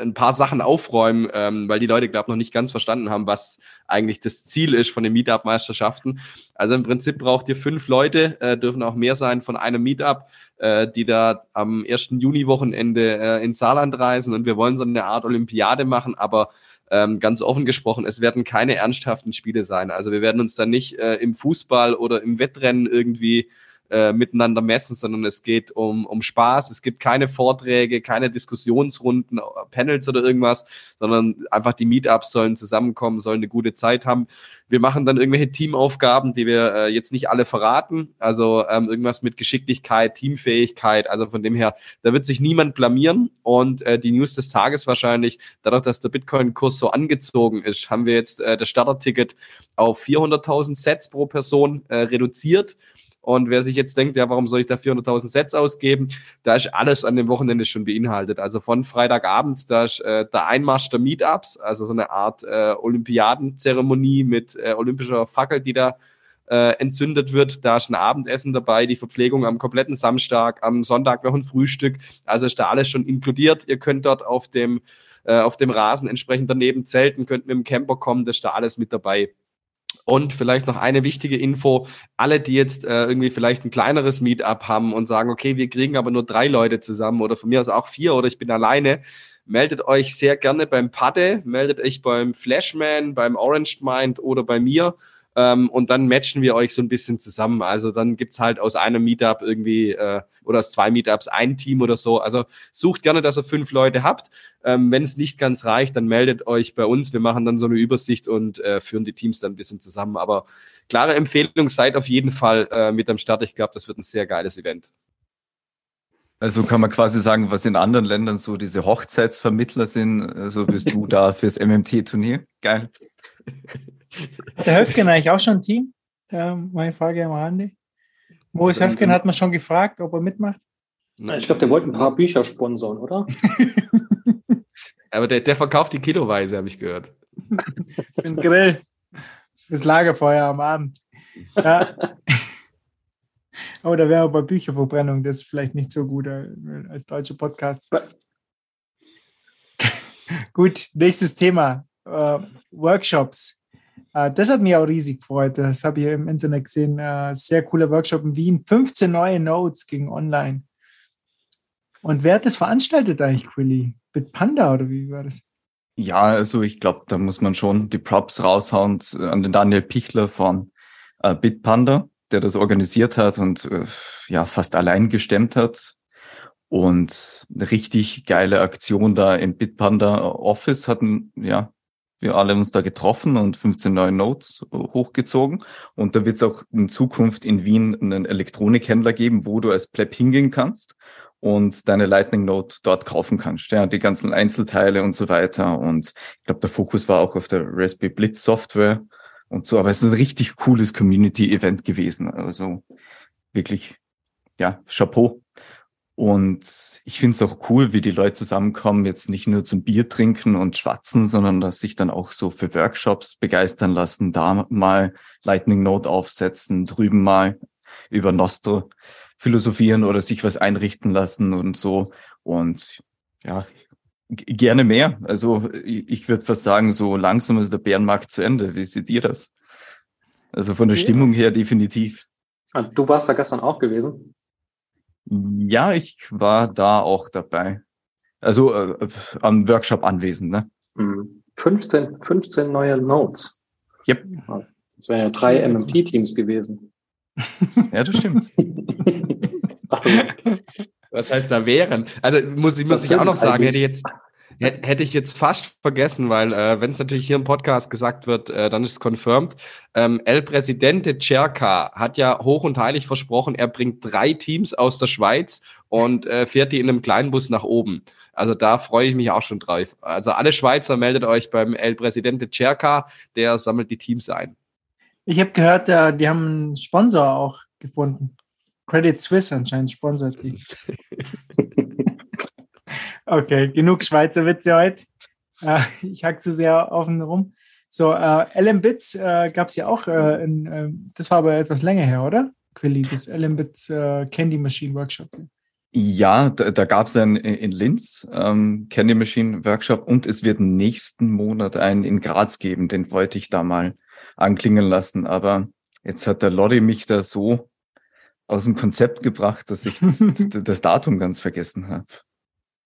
[SPEAKER 13] ein paar Sachen aufräumen, ähm, weil die Leute, glaube ich, noch nicht ganz verstanden haben, was eigentlich das Ziel ist von den Meetup-Meisterschaften. Also im Prinzip braucht ihr fünf Leute, äh, dürfen auch mehr sein von einem Meetup, äh, die da am 1. Juni-Wochenende äh, in Saarland reisen und wir wollen so eine Art Olympiade machen, aber ähm, ganz offen gesprochen, es werden keine ernsthaften Spiele sein. Also wir werden uns da nicht äh, im Fußball oder im Wettrennen irgendwie äh, miteinander messen, sondern es geht um, um Spaß. Es gibt keine Vorträge, keine Diskussionsrunden, Panels oder irgendwas, sondern einfach die Meetups sollen zusammenkommen, sollen eine gute Zeit haben. Wir machen dann irgendwelche Teamaufgaben, die wir äh, jetzt nicht alle verraten. Also ähm, irgendwas mit Geschicklichkeit, Teamfähigkeit. Also von dem her, da wird sich niemand blamieren. Und äh, die News des Tages wahrscheinlich, dadurch, dass der Bitcoin-Kurs so angezogen ist, haben wir jetzt äh, das Starterticket auf 400.000 Sets pro Person äh, reduziert. Und wer sich jetzt denkt, ja, warum soll ich da 400.000 Sets ausgeben? Da ist alles an dem Wochenende schon beinhaltet. Also von Freitagabend, da ist äh, der Einmarsch der Meetups, also so eine Art äh, Olympiadenzeremonie mit äh, olympischer Fackel, die da äh, entzündet wird. Da ist ein Abendessen dabei, die Verpflegung am kompletten Samstag, am Sonntag noch ein Frühstück. Also ist da alles schon inkludiert. Ihr könnt dort auf dem, äh, auf dem Rasen entsprechend daneben zelten, könnt mit dem Camper kommen, das ist da alles mit dabei. Und vielleicht noch eine wichtige Info. Alle, die jetzt äh, irgendwie vielleicht ein kleineres Meetup haben und sagen, okay, wir kriegen aber nur drei Leute zusammen oder von mir aus auch vier oder ich bin alleine, meldet euch sehr gerne beim Padde, meldet euch beim Flashman, beim Orange Mind oder bei mir. Ähm, und dann matchen wir euch so ein bisschen zusammen. Also dann gibt's halt aus einem Meetup irgendwie äh, oder aus zwei Meetups ein Team oder so. Also sucht gerne, dass ihr fünf Leute habt. Ähm, Wenn es nicht ganz reicht, dann meldet euch bei uns. Wir machen dann so eine Übersicht und äh, führen die Teams dann ein bisschen zusammen. Aber klare Empfehlung, seid auf jeden Fall äh, mit am Start. Ich glaube, das wird ein sehr geiles Event.
[SPEAKER 15] Also kann man quasi sagen, was in anderen Ländern so diese Hochzeitsvermittler sind, so also bist du da fürs MMT-Turnier. Geil.
[SPEAKER 12] Hat der Höfgen eigentlich auch schon ein Team? Ja, meine Frage am Rande. Wo ist Höfgen? Hat man schon gefragt, ob er mitmacht?
[SPEAKER 14] Ich glaube, der wollte ein paar Bücher sponsern, oder?
[SPEAKER 13] Aber der, der verkauft die kiloweise, habe ich gehört.
[SPEAKER 12] Für den Grill. Fürs Lagerfeuer am Abend. Ja. Aber da wäre bei Bücherverbrennung das vielleicht nicht so gut äh, als deutscher Podcast. gut, nächstes Thema. Uh, Workshops. Uh, das hat mich auch riesig gefreut. Das habe ich im Internet gesehen. Uh, sehr cooler Workshop in Wien. 15 neue Notes gegen online. Und wer hat das veranstaltet eigentlich, Quilly? Mit Panda oder wie war das?
[SPEAKER 15] Ja, also ich glaube, da muss man schon die Props raushauen an den Daniel Pichler von Bitpanda der das organisiert hat und äh, ja fast allein gestemmt hat. Und eine richtig geile Aktion da im Bitpanda Office hatten, ja, wir alle uns da getroffen und 15 neue Notes hochgezogen. Und da wird es auch in Zukunft in Wien einen Elektronikhändler geben, wo du als Pleb hingehen kannst und deine Lightning Note dort kaufen kannst. Ja, die ganzen Einzelteile und so weiter. Und ich glaube, der Fokus war auch auf der Raspberry Blitz Software und so. Aber es ist ein richtig cooles Community-Event gewesen. Also wirklich, ja, Chapeau. Und ich finde es auch cool, wie die Leute zusammenkommen, jetzt nicht nur zum Bier trinken und schwatzen, sondern dass sich dann auch so für Workshops begeistern lassen, da mal Lightning Note aufsetzen, drüben mal über Nostro philosophieren oder sich was einrichten lassen und so. Und ja, Gerne mehr. Also ich würde fast sagen, so langsam ist der Bärenmarkt zu Ende. Wie seht ihr das? Also von der ja. Stimmung her definitiv.
[SPEAKER 14] Ah, du warst da gestern auch gewesen?
[SPEAKER 15] Ja, ich war da auch dabei. Also äh, am Workshop anwesend. Ne?
[SPEAKER 14] 15, 15 neue Notes.
[SPEAKER 15] Yep.
[SPEAKER 14] Das wären ja drei MMT-Teams gewesen.
[SPEAKER 15] ja, das stimmt.
[SPEAKER 13] Was heißt da wären? Also muss ich muss ich auch noch sagen, hätte ich jetzt hätte ich jetzt fast vergessen, weil äh, wenn es natürlich hier im Podcast gesagt wird, äh, dann ist es confirmed. Ähm, El Presidente Cerca hat ja hoch und heilig versprochen, er bringt drei Teams aus der Schweiz und äh, fährt die in einem kleinen Bus nach oben. Also da freue ich mich auch schon drauf. Also alle Schweizer meldet euch beim El Presidente Cerca, der sammelt die Teams ein.
[SPEAKER 12] Ich habe gehört, äh, die haben einen Sponsor auch gefunden. Credit Suisse anscheinend sponsert die. okay, genug Schweizer Witze heute. Äh, ich hack zu sehr offen rum. So, äh, LM Bits äh, gab es ja auch, äh, in, äh, das war aber etwas länger her, oder? Quilly, das LM Bits äh, Candy Machine Workshop.
[SPEAKER 15] Ja, da, da gab es einen in Linz ähm, Candy Machine Workshop und es wird nächsten Monat einen in Graz geben. Den wollte ich da mal anklingen lassen, aber jetzt hat der Lorry mich da so aus dem Konzept gebracht, dass ich das, das Datum ganz vergessen habe.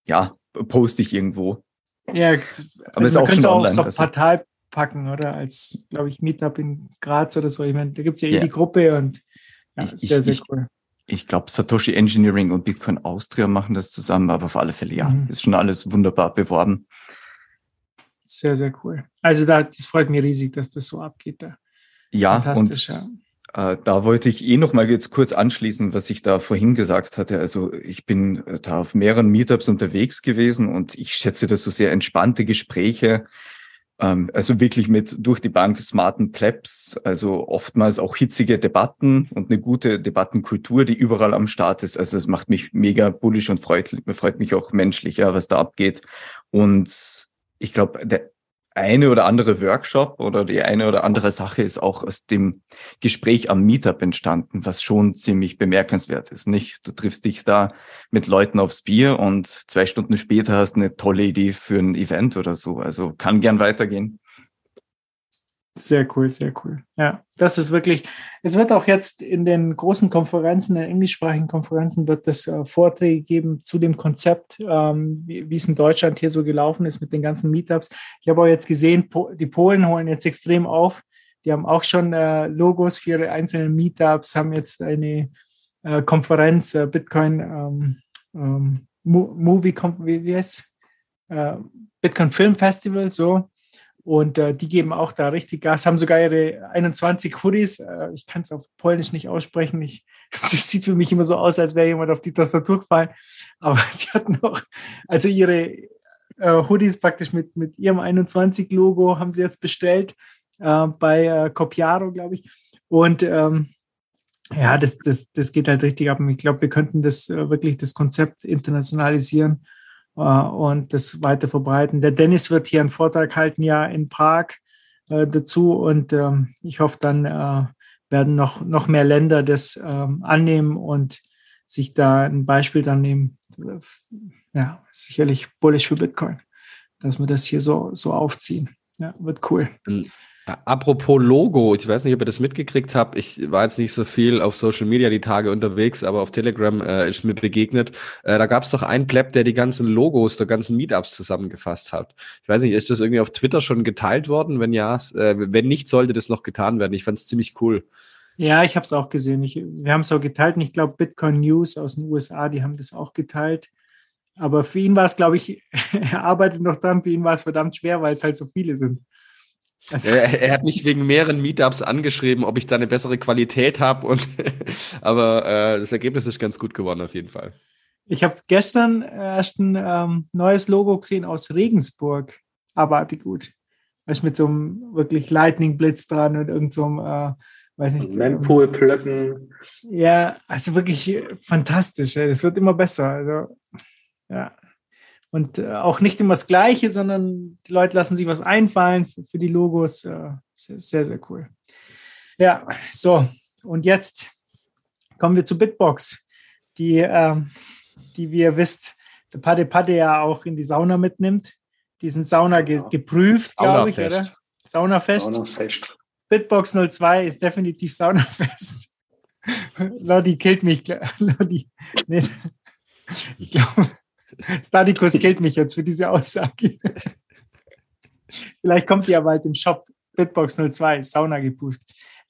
[SPEAKER 15] Ja, poste ich irgendwo.
[SPEAKER 12] Ja, also aber ist auch schon auch online. Auch also. Partei packen, oder? Als, glaube ich, Meetup in Graz oder so. Ich meine, da gibt es ja eh ja. die Gruppe und ja, ich, sehr, sehr
[SPEAKER 15] ich,
[SPEAKER 12] cool.
[SPEAKER 15] Ich glaube, Satoshi Engineering und Bitcoin Austria machen das zusammen, aber auf alle Fälle ja. Mhm. Ist schon alles wunderbar beworben.
[SPEAKER 12] Sehr, sehr cool. Also da, das freut mich riesig, dass das so abgeht da.
[SPEAKER 15] Ja, und ja. Äh, da wollte ich eh noch mal jetzt kurz anschließen, was ich da vorhin gesagt hatte. Also ich bin äh, da auf mehreren Meetups unterwegs gewesen und ich schätze das so sehr entspannte Gespräche. Ähm, also wirklich mit durch die Bank smarten Plebs, also oftmals auch hitzige Debatten und eine gute Debattenkultur, die überall am Start ist. Also es macht mich mega bullisch und freut, freut mich auch menschlich, ja, was da abgeht. Und ich glaube, der eine oder andere Workshop oder die eine oder andere Sache ist auch aus dem Gespräch am Meetup entstanden, was schon ziemlich bemerkenswert ist. Nicht? Du triffst dich da mit Leuten aufs Bier und zwei Stunden später hast eine tolle Idee für ein Event oder so. Also kann gern weitergehen.
[SPEAKER 12] Sehr cool, sehr cool. Ja, das ist wirklich, es wird auch jetzt in den großen Konferenzen, in englischsprachigen Konferenzen, wird es äh, Vorträge geben zu dem Konzept, ähm, wie, es in Deutschland hier so gelaufen ist mit den ganzen Meetups. Ich habe auch jetzt gesehen, die Polen holen jetzt extrem auf. Die haben auch schon äh, Logos für ihre einzelnen Meetups, haben jetzt eine äh, Konferenz, Bitcoin ähm, ähm, Movie, wie, heißt Bitcoin Film Festival, so und äh, die geben auch da richtig Gas, haben sogar ihre 21 Hoodies. Äh, ich kann es auf Polnisch nicht aussprechen. Ich, das sieht für mich immer so aus, als wäre jemand auf die Tastatur gefallen. Aber die hatten auch, also ihre äh, Hoodies praktisch mit, mit ihrem 21-Logo haben sie jetzt bestellt äh, bei äh, Copiaro, glaube ich. Und ähm, ja, das, das, das geht halt richtig ab. Und ich glaube, wir könnten das äh, wirklich das Konzept internationalisieren und das weiter verbreiten. Der Dennis wird hier einen Vortrag halten, ja, in Prag äh, dazu und ähm, ich hoffe, dann äh, werden noch, noch mehr Länder das ähm, annehmen und sich da ein Beispiel dann nehmen. Ja, sicherlich bullish für Bitcoin, dass wir das hier so, so aufziehen. Ja, wird cool.
[SPEAKER 13] Apropos Logo, ich weiß nicht, ob ihr das mitgekriegt habt. Ich war jetzt nicht so viel auf Social Media die Tage unterwegs, aber auf Telegram äh, ist mir begegnet. Äh, da gab es doch einen Pleb, der die ganzen Logos der ganzen Meetups zusammengefasst hat. Ich weiß nicht, ist das irgendwie auf Twitter schon geteilt worden? Wenn ja, äh, wenn nicht, sollte das noch getan werden. Ich fand es ziemlich cool.
[SPEAKER 12] Ja, ich habe es auch gesehen. Ich, wir haben es auch geteilt und ich glaube, Bitcoin News aus den USA, die haben das auch geteilt. Aber für ihn war es, glaube ich, er arbeitet noch dran, für ihn war es verdammt schwer, weil es halt so viele sind.
[SPEAKER 13] Also, er, er, hat mich wegen mehreren Meetups angeschrieben, ob ich da eine bessere Qualität habe. aber äh, das Ergebnis ist ganz gut geworden auf jeden Fall.
[SPEAKER 12] Ich habe gestern erst ein ähm, neues Logo gesehen aus Regensburg. Abartig gut. Also mit so einem wirklich Lightning Blitz dran und irgend so einem, äh, weiß nicht.
[SPEAKER 14] Mempool Plöcken.
[SPEAKER 12] Ja, also wirklich fantastisch. Ey. Das wird immer besser. Also, ja. Und äh, auch nicht immer das Gleiche, sondern die Leute lassen sich was einfallen für, für die Logos. Äh, sehr, sehr cool. Ja, so. Und jetzt kommen wir zu Bitbox, die, äh, die wie ihr wisst, der Pade Pade ja auch in die Sauna mitnimmt. Die sind Sauna ge geprüft, glaube ich, oder? Saunafest. Saunafest. Bitbox 02 ist definitiv Saunafest. Lodi killt mich. Lodi. Nee. Ich glaube, Statikus killt mich jetzt für diese Aussage. Vielleicht kommt die ja bald im Shop Bitbox 02, Sauna geprüft.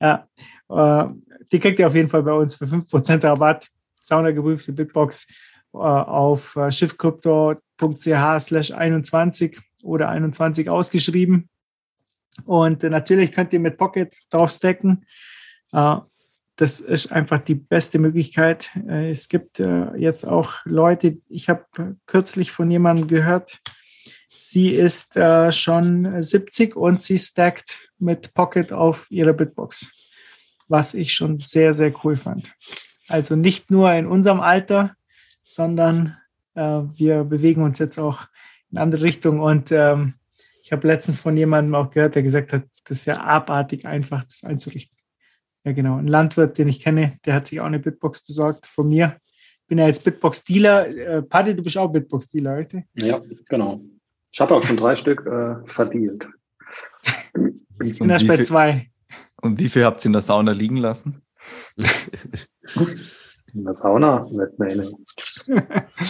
[SPEAKER 12] Ja, äh, die kriegt ihr auf jeden Fall bei uns für 5% Rabatt. Sauna geprüfte Bitbox äh, auf äh, shiftcrypto.ch slash 21 oder 21 ausgeschrieben. Und natürlich könnt ihr mit Pocket drauf stacken. Äh, das ist einfach die beste Möglichkeit. Äh, es gibt äh, jetzt auch Leute, ich habe kürzlich von jemandem gehört, sie ist äh, schon 70 und sie stackt mit Pocket auf ihrer Bitbox, was ich schon sehr, sehr cool fand. Also nicht nur in unserem Alter, sondern wir bewegen uns jetzt auch in andere Richtungen. Und ähm, ich habe letztens von jemandem auch gehört, der gesagt hat, das ist ja abartig einfach, das einzurichten. Ja, genau. Ein Landwirt, den ich kenne, der hat sich auch eine Bitbox besorgt von mir. Ich bin ja jetzt Bitbox-Dealer. Äh, Paddy, du bist auch Bitbox-Dealer, richtig?
[SPEAKER 14] Ja, genau. Ich habe auch schon drei Stück äh, verdient.
[SPEAKER 12] Ich bin erst bei viel, zwei.
[SPEAKER 15] Und wie viel habt ihr in der Sauna liegen lassen?
[SPEAKER 14] In der Sauna? Nicht meine.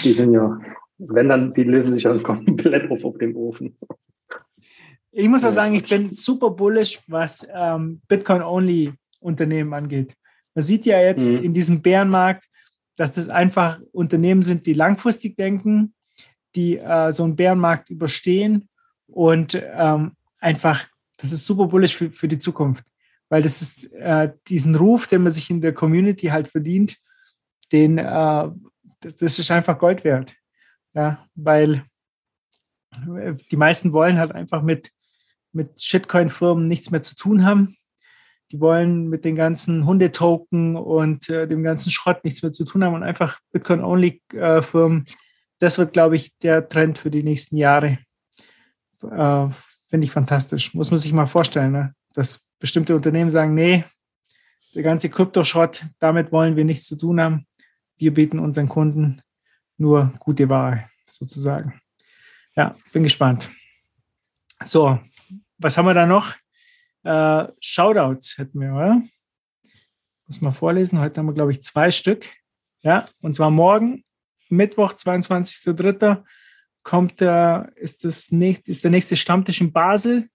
[SPEAKER 14] Die sind ja, wenn dann, die lösen sich ja komplett auf auf dem Ofen.
[SPEAKER 12] Ich muss auch sagen, ich bin super bullish, was ähm, Bitcoin-Only Unternehmen angeht. Man sieht ja jetzt mhm. in diesem Bärenmarkt, dass das einfach Unternehmen sind, die langfristig denken, die äh, so einen Bärenmarkt überstehen und ähm, einfach, das ist super bullish für, für die Zukunft, weil das ist äh, diesen Ruf, den man sich in der Community halt verdient, den, äh, das ist einfach Gold wert. Ja, weil äh, die meisten wollen halt einfach mit, mit Shitcoin-Firmen nichts mehr zu tun haben die wollen mit den ganzen Hundetoken und äh, dem ganzen Schrott nichts mehr zu tun haben und einfach Bitcoin-Only-Firmen. Das wird, glaube ich, der Trend für die nächsten Jahre. Äh, Finde ich fantastisch. Muss man sich mal vorstellen, ne? dass bestimmte Unternehmen sagen, nee, der ganze Kryptoschrott, damit wollen wir nichts zu tun haben. Wir bieten unseren Kunden nur gute Ware, sozusagen. Ja, bin gespannt. So, was haben wir da noch? Äh, Shoutouts hätten wir, oder? Muss mal vorlesen. Heute haben wir, glaube ich, zwei Stück. Ja, und zwar morgen, Mittwoch, 22.03. kommt der, ist, das nächste, ist der nächste Stammtisch in Basel.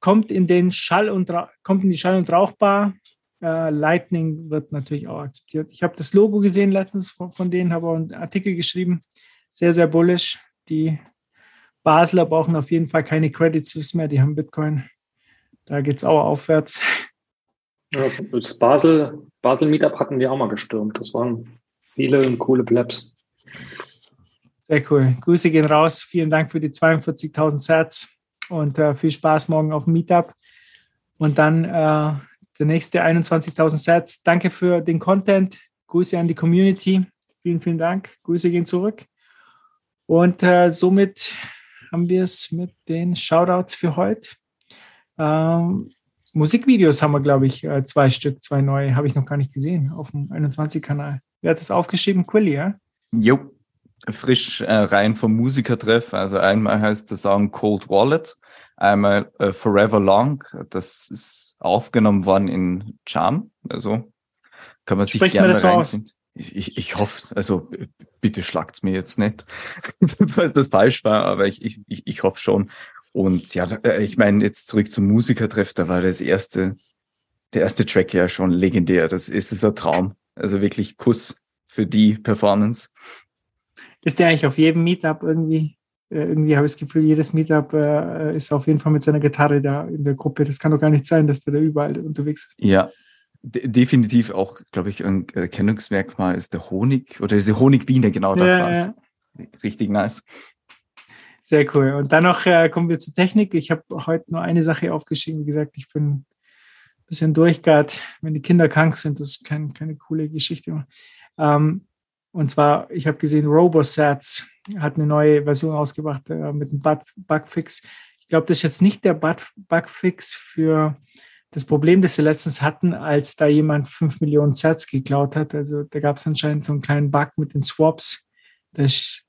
[SPEAKER 12] Kommt in den Schall und kommt in die Schall- und Rauchbar. Äh, Lightning wird natürlich auch akzeptiert. Ich habe das Logo gesehen letztens von, von denen, habe auch einen Artikel geschrieben. Sehr, sehr bullish. Die Basler brauchen auf jeden Fall keine Credit Suisse mehr, die haben Bitcoin. Da geht es auch aufwärts.
[SPEAKER 14] Ja, das Basel, Basel Meetup hatten wir auch mal gestürmt. Das waren viele und coole Plebs.
[SPEAKER 12] Sehr cool. Grüße gehen raus. Vielen Dank für die 42.000 Sets und äh, viel Spaß morgen auf dem Meetup. Und dann äh, der nächste 21.000 Sets. Danke für den Content. Grüße an die Community. Vielen, vielen Dank. Grüße gehen zurück. Und äh, somit haben wir es mit den Shoutouts für heute. Ähm, Musikvideos haben wir, glaube ich, äh, zwei Stück, zwei neue, habe ich noch gar nicht gesehen auf dem 21-Kanal. Wer hat das aufgeschrieben? Quilly, ja?
[SPEAKER 15] Jo, frisch äh, rein vom Musikertreff. Also einmal heißt der Song Cold Wallet, einmal äh, Forever Long. Das ist aufgenommen worden in Charm. Also kann man sich Spricht gerne so reinziehen. Ich, ich, ich hoffe es. Also bitte schlagt's mir jetzt nicht, falls das falsch war, aber ich, ich, ich hoffe schon. Und ja, äh, ich meine, jetzt zurück zum Musikertreff, da war das erste, der erste Track ja schon legendär. Das ist, ist ein Traum. Also wirklich Kuss für die Performance.
[SPEAKER 12] Ist der eigentlich auf jedem Meetup irgendwie? Äh, irgendwie habe ich das Gefühl, jedes Meetup äh, ist auf jeden Fall mit seiner Gitarre da in der Gruppe. Das kann doch gar nicht sein, dass der da überall unterwegs ist.
[SPEAKER 15] Ja, definitiv auch, glaube ich, ein Erkennungsmerkmal ist der Honig oder diese Honigbiene, genau das ja, war's. Ja. Richtig nice.
[SPEAKER 12] Sehr cool. Und dann noch äh, kommen wir zur Technik. Ich habe heute nur eine Sache aufgeschrieben. Wie gesagt, ich bin ein bisschen durchgart, wenn die Kinder krank sind. Das ist kein, keine coole Geschichte. Ähm, und zwar, ich habe gesehen, RoboSats hat eine neue Version ausgebracht äh, mit einem Bug Bugfix. Ich glaube, das ist jetzt nicht der Bug Bugfix für das Problem, das sie letztens hatten, als da jemand 5 Millionen Sats geklaut hat. Also da gab es anscheinend so einen kleinen Bug mit den Swaps. Da ist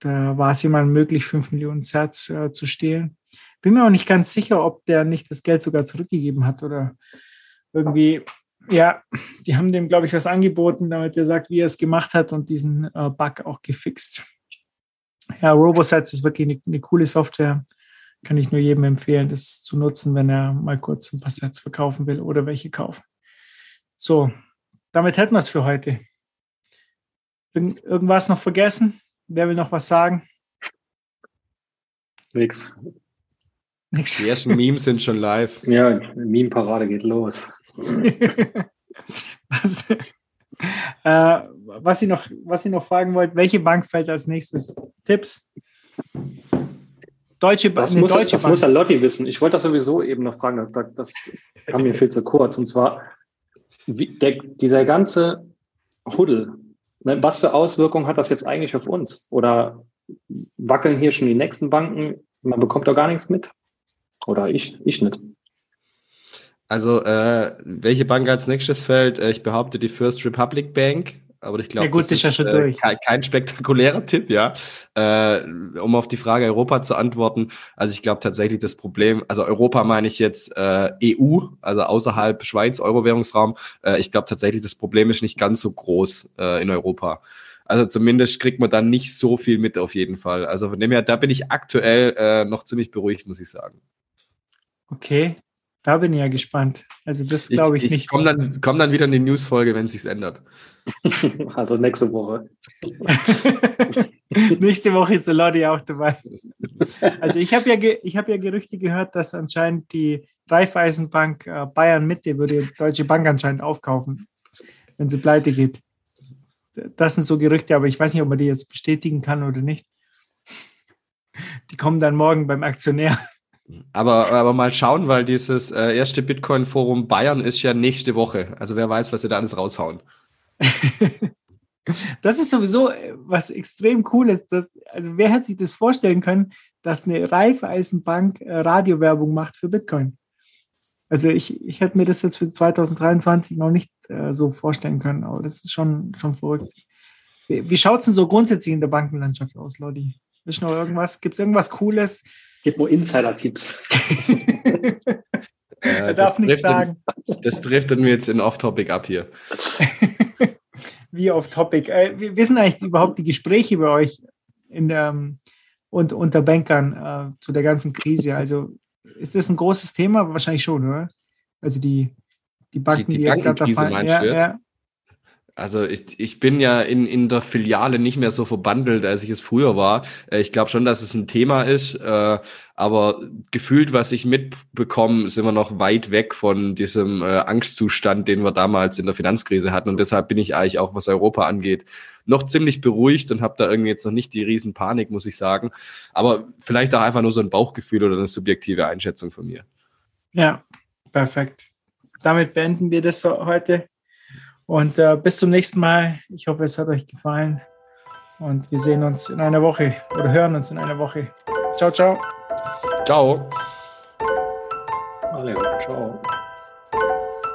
[SPEAKER 12] da war es jemandem möglich, 5 Millionen Sats äh, zu stehlen. Bin mir auch nicht ganz sicher, ob der nicht das Geld sogar zurückgegeben hat oder irgendwie, ja, die haben dem, glaube ich, was angeboten, damit er sagt, wie er es gemacht hat und diesen äh, Bug auch gefixt. Ja, RoboSats ist wirklich eine, eine coole Software. Kann ich nur jedem empfehlen, das zu nutzen, wenn er mal kurz ein paar Sets verkaufen will oder welche kaufen. So, damit hätten wir es für heute. Irgend, irgendwas noch vergessen? Wer will noch was sagen?
[SPEAKER 14] Nix.
[SPEAKER 13] Nix. Die ersten Memes sind schon live.
[SPEAKER 14] Ja, Meme-Parade geht los.
[SPEAKER 12] was, äh, was, ich noch, was ich noch fragen wollte, welche Bank fällt als nächstes? Tipps?
[SPEAKER 14] Deutsche, Bank. das muss, Deutsche das Bank. muss ja Lotti wissen. Ich wollte das sowieso eben noch fragen, das kam mir viel zu kurz. Und zwar, wie, der, dieser ganze Huddel, was für Auswirkungen hat das jetzt eigentlich auf uns? Oder wackeln hier schon die nächsten Banken? Man bekommt doch gar nichts mit. Oder ich, ich nicht.
[SPEAKER 13] Also, äh, welche Bank als nächstes fällt? Äh, ich behaupte die First Republic Bank. Aber ich glaube,
[SPEAKER 12] ja, das ist ja schon
[SPEAKER 13] äh,
[SPEAKER 12] durch.
[SPEAKER 13] Kein, kein, spektakulärer Tipp, ja. Äh, um auf die Frage Europa zu antworten. Also ich glaube tatsächlich das Problem, also Europa meine ich jetzt äh, EU, also außerhalb Schweiz, Euro-Währungsraum. Äh, ich glaube tatsächlich das Problem ist nicht ganz so groß äh, in Europa. Also zumindest kriegt man dann nicht so viel mit auf jeden Fall. Also von dem her, da bin ich aktuell äh, noch ziemlich beruhigt, muss ich sagen.
[SPEAKER 12] Okay, da bin ich ja gespannt. Also das glaube ich, ich,
[SPEAKER 13] ich
[SPEAKER 12] nicht.
[SPEAKER 13] Komm dann, komm dann wieder in die Newsfolge, wenn es sich ändert.
[SPEAKER 14] Also nächste Woche.
[SPEAKER 12] nächste Woche ist der Lodi auch dabei. Also ich habe ja, ich hab ja Gerüchte gehört, dass anscheinend die Raiffeisenbank äh, Bayern Mitte würde die Deutsche Bank anscheinend aufkaufen, wenn sie pleite geht. Das sind so Gerüchte, aber ich weiß nicht, ob man die jetzt bestätigen kann oder nicht. Die kommen dann morgen beim Aktionär.
[SPEAKER 13] Aber, aber mal schauen, weil dieses äh, erste Bitcoin-Forum Bayern ist ja nächste Woche. Also wer weiß, was sie da alles raushauen.
[SPEAKER 12] das ist sowieso äh, was extrem cooles. Dass, also wer hätte sich das vorstellen können, dass eine Raiffeisenbank äh, Radiowerbung macht für Bitcoin? Also ich, ich hätte mir das jetzt für 2023 noch nicht äh, so vorstellen können, aber das ist schon, schon verrückt. Wie, wie schaut es denn so grundsätzlich in der Bankenlandschaft aus, Lodi? Ist noch irgendwas? Gibt es irgendwas Cooles?
[SPEAKER 14] Gib nur Insider-Tipps.
[SPEAKER 13] Äh,
[SPEAKER 12] er darf nichts sagen.
[SPEAKER 13] Das driftet mir jetzt in Off-Topic ab hier.
[SPEAKER 12] Wie Off-Topic. Äh, wie sind eigentlich überhaupt die Gespräche bei euch in der, und unter Bankern äh, zu der ganzen Krise? Also ist das ein großes Thema? Wahrscheinlich schon, oder? Also die, die Banken, die, die, die jetzt gerade da fallen.
[SPEAKER 13] Ja, ja. Also ich, ich bin ja in, in der Filiale nicht mehr so verbandelt, als ich es früher war. Äh, ich glaube schon, dass es ein Thema ist, äh, aber gefühlt, was ich mitbekomme, sind wir noch weit weg von diesem äh, Angstzustand, den wir damals in der Finanzkrise hatten. Und deshalb bin ich eigentlich auch, was Europa angeht, noch ziemlich beruhigt und habe da irgendwie jetzt noch nicht die Riesenpanik, muss ich sagen. Aber vielleicht auch einfach nur so ein Bauchgefühl oder eine subjektive Einschätzung von mir.
[SPEAKER 12] Ja, perfekt. Damit beenden wir das heute. Und äh, bis zum nächsten Mal. Ich hoffe, es hat euch gefallen. Und wir sehen uns in einer Woche oder hören uns in einer Woche. Ciao, ciao.
[SPEAKER 13] Ciao.
[SPEAKER 14] Alle, ciao.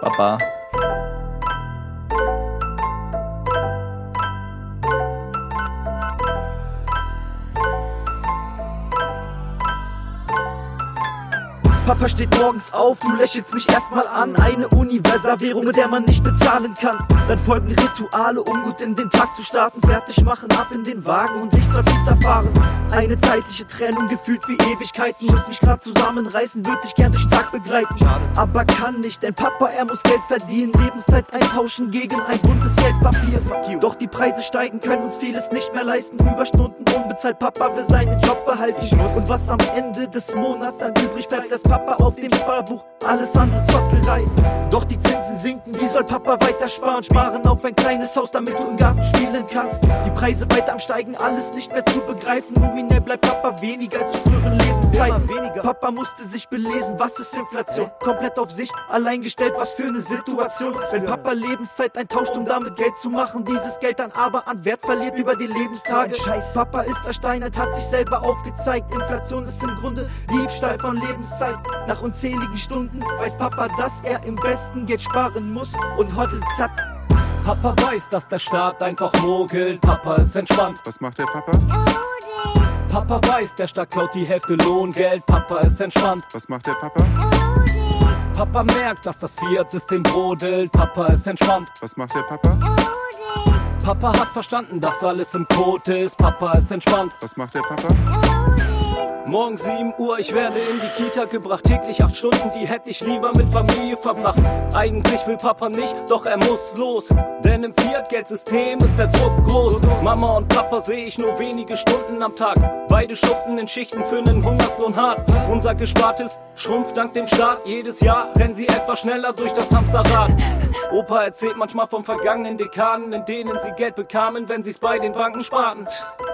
[SPEAKER 15] Baba.
[SPEAKER 16] Papa steht morgens auf, du lächelst mich erstmal an. Eine Universalwährung, mit der man nicht bezahlen kann. Dann folgen Rituale, um gut in den Tag zu starten. Fertig machen, ab in den Wagen und nichts als hinterfahren. Eine zeitliche Trennung, gefühlt wie Ewigkeiten. Muss mich grad zusammenreißen, würde ich gern durch den Tag begleiten. Aber kann nicht, denn Papa, er muss Geld verdienen. Lebenszeit eintauschen gegen ein buntes Geldpapier. Doch die Preise steigen, können uns vieles nicht mehr leisten. Überstunden unbezahlt, Papa will seinen Job behalten. Und was am Ende des Monats dann übrig bleibt, das Papa Papa auf dem Sparbuch, alles andere Zockerei. Doch die Zinsen sinken, wie soll Papa weiter sparen? Sparen auf ein kleines Haus, damit du im Garten spielen kannst. Die Preise weiter am Steigen, alles nicht mehr zu begreifen. Nominell bleibt Papa weniger als zu früheren Lebenszeiten. Papa musste sich belesen, was ist Inflation? Komplett auf sich allein gestellt, was für eine Situation. Wenn Papa Lebenszeit eintauscht, um damit Geld zu machen, dieses Geld dann aber an Wert verliert über die Lebenstage. Scheiß. Papa ist ersteinert, hat sich selber aufgezeigt. Inflation ist im Grunde Diebstahl von Lebenszeit. Nach unzähligen Stunden weiß Papa, dass er im besten Geld sparen muss und hoddelt satt. Papa weiß, dass der Staat einfach mogelt. Papa ist entspannt.
[SPEAKER 17] Was macht der Papa?
[SPEAKER 16] Papa weiß, der Staat klaut die Hälfte Lohngeld. Papa ist entspannt.
[SPEAKER 17] Was macht der Papa?
[SPEAKER 16] Papa merkt, dass das Fiat-System brodelt. Papa ist entspannt.
[SPEAKER 17] Was macht der Papa?
[SPEAKER 16] Papa hat verstanden, dass alles im Code ist. Papa ist entspannt.
[SPEAKER 17] Was macht der Papa?
[SPEAKER 16] Morgen 7 Uhr, ich werde in die Kita gebracht. Täglich 8 Stunden, die hätte ich lieber mit Familie verbracht. Eigentlich will Papa nicht, doch er muss los. Denn im Fiat-Geldsystem ist der Druck groß. Mama und Papa sehe ich nur wenige Stunden am Tag. Beide schuften in Schichten für einen Hungerslohn hart. Unser Gespartes schrumpft dank dem Staat. Jedes Jahr rennen sie etwas schneller durch das Hamsterrad. Opa erzählt manchmal von vergangenen Dekaden, in denen sie Geld bekamen, wenn sie's bei den Banken sparten.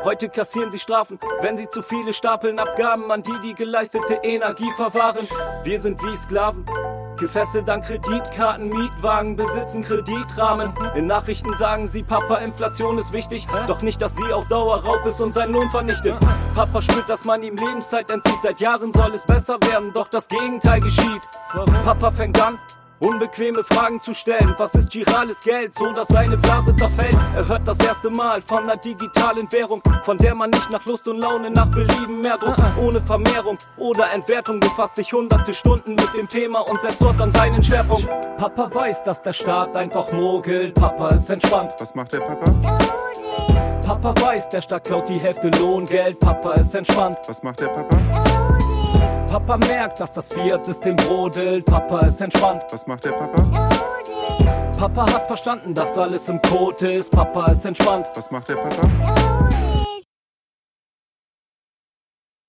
[SPEAKER 16] Heute kassieren sie Strafen, wenn sie zu viele stapeln Abgaben an die, die geleistete Energie verwahren. Wir sind wie Sklaven. Gefesselt an Kreditkarten, Mietwagen, besitzen Kreditrahmen. In Nachrichten sagen sie, Papa, Inflation ist wichtig. Doch nicht, dass sie auf Dauer Raub ist und seinen Lohn vernichtet. Papa spürt, dass man ihm Lebenszeit entzieht. Seit Jahren soll es besser werden, doch das Gegenteil geschieht. Papa fängt an, Unbequeme Fragen zu stellen. Was ist girales Geld, so dass seine Blase zerfällt? Er hört das erste Mal von einer digitalen Währung, von der man nicht nach Lust und Laune nach Belieben mehr druckt. Ohne Vermehrung oder Entwertung befasst sich hunderte Stunden mit dem Thema und setzt dort an seinen Schwerpunkt. Papa weiß, dass der Staat einfach mogelt. Papa ist entspannt.
[SPEAKER 17] Was macht der Papa?
[SPEAKER 16] Papa weiß, der Staat klaut die Hälfte Lohngeld. Papa ist entspannt.
[SPEAKER 17] Was macht der Papa?
[SPEAKER 16] Papa merkt, dass das Fiat-System brodelt. Papa ist entspannt.
[SPEAKER 17] Was macht der Papa?
[SPEAKER 16] Papa hat verstanden, dass alles im Code ist. Papa ist entspannt.
[SPEAKER 17] Was macht der Papa?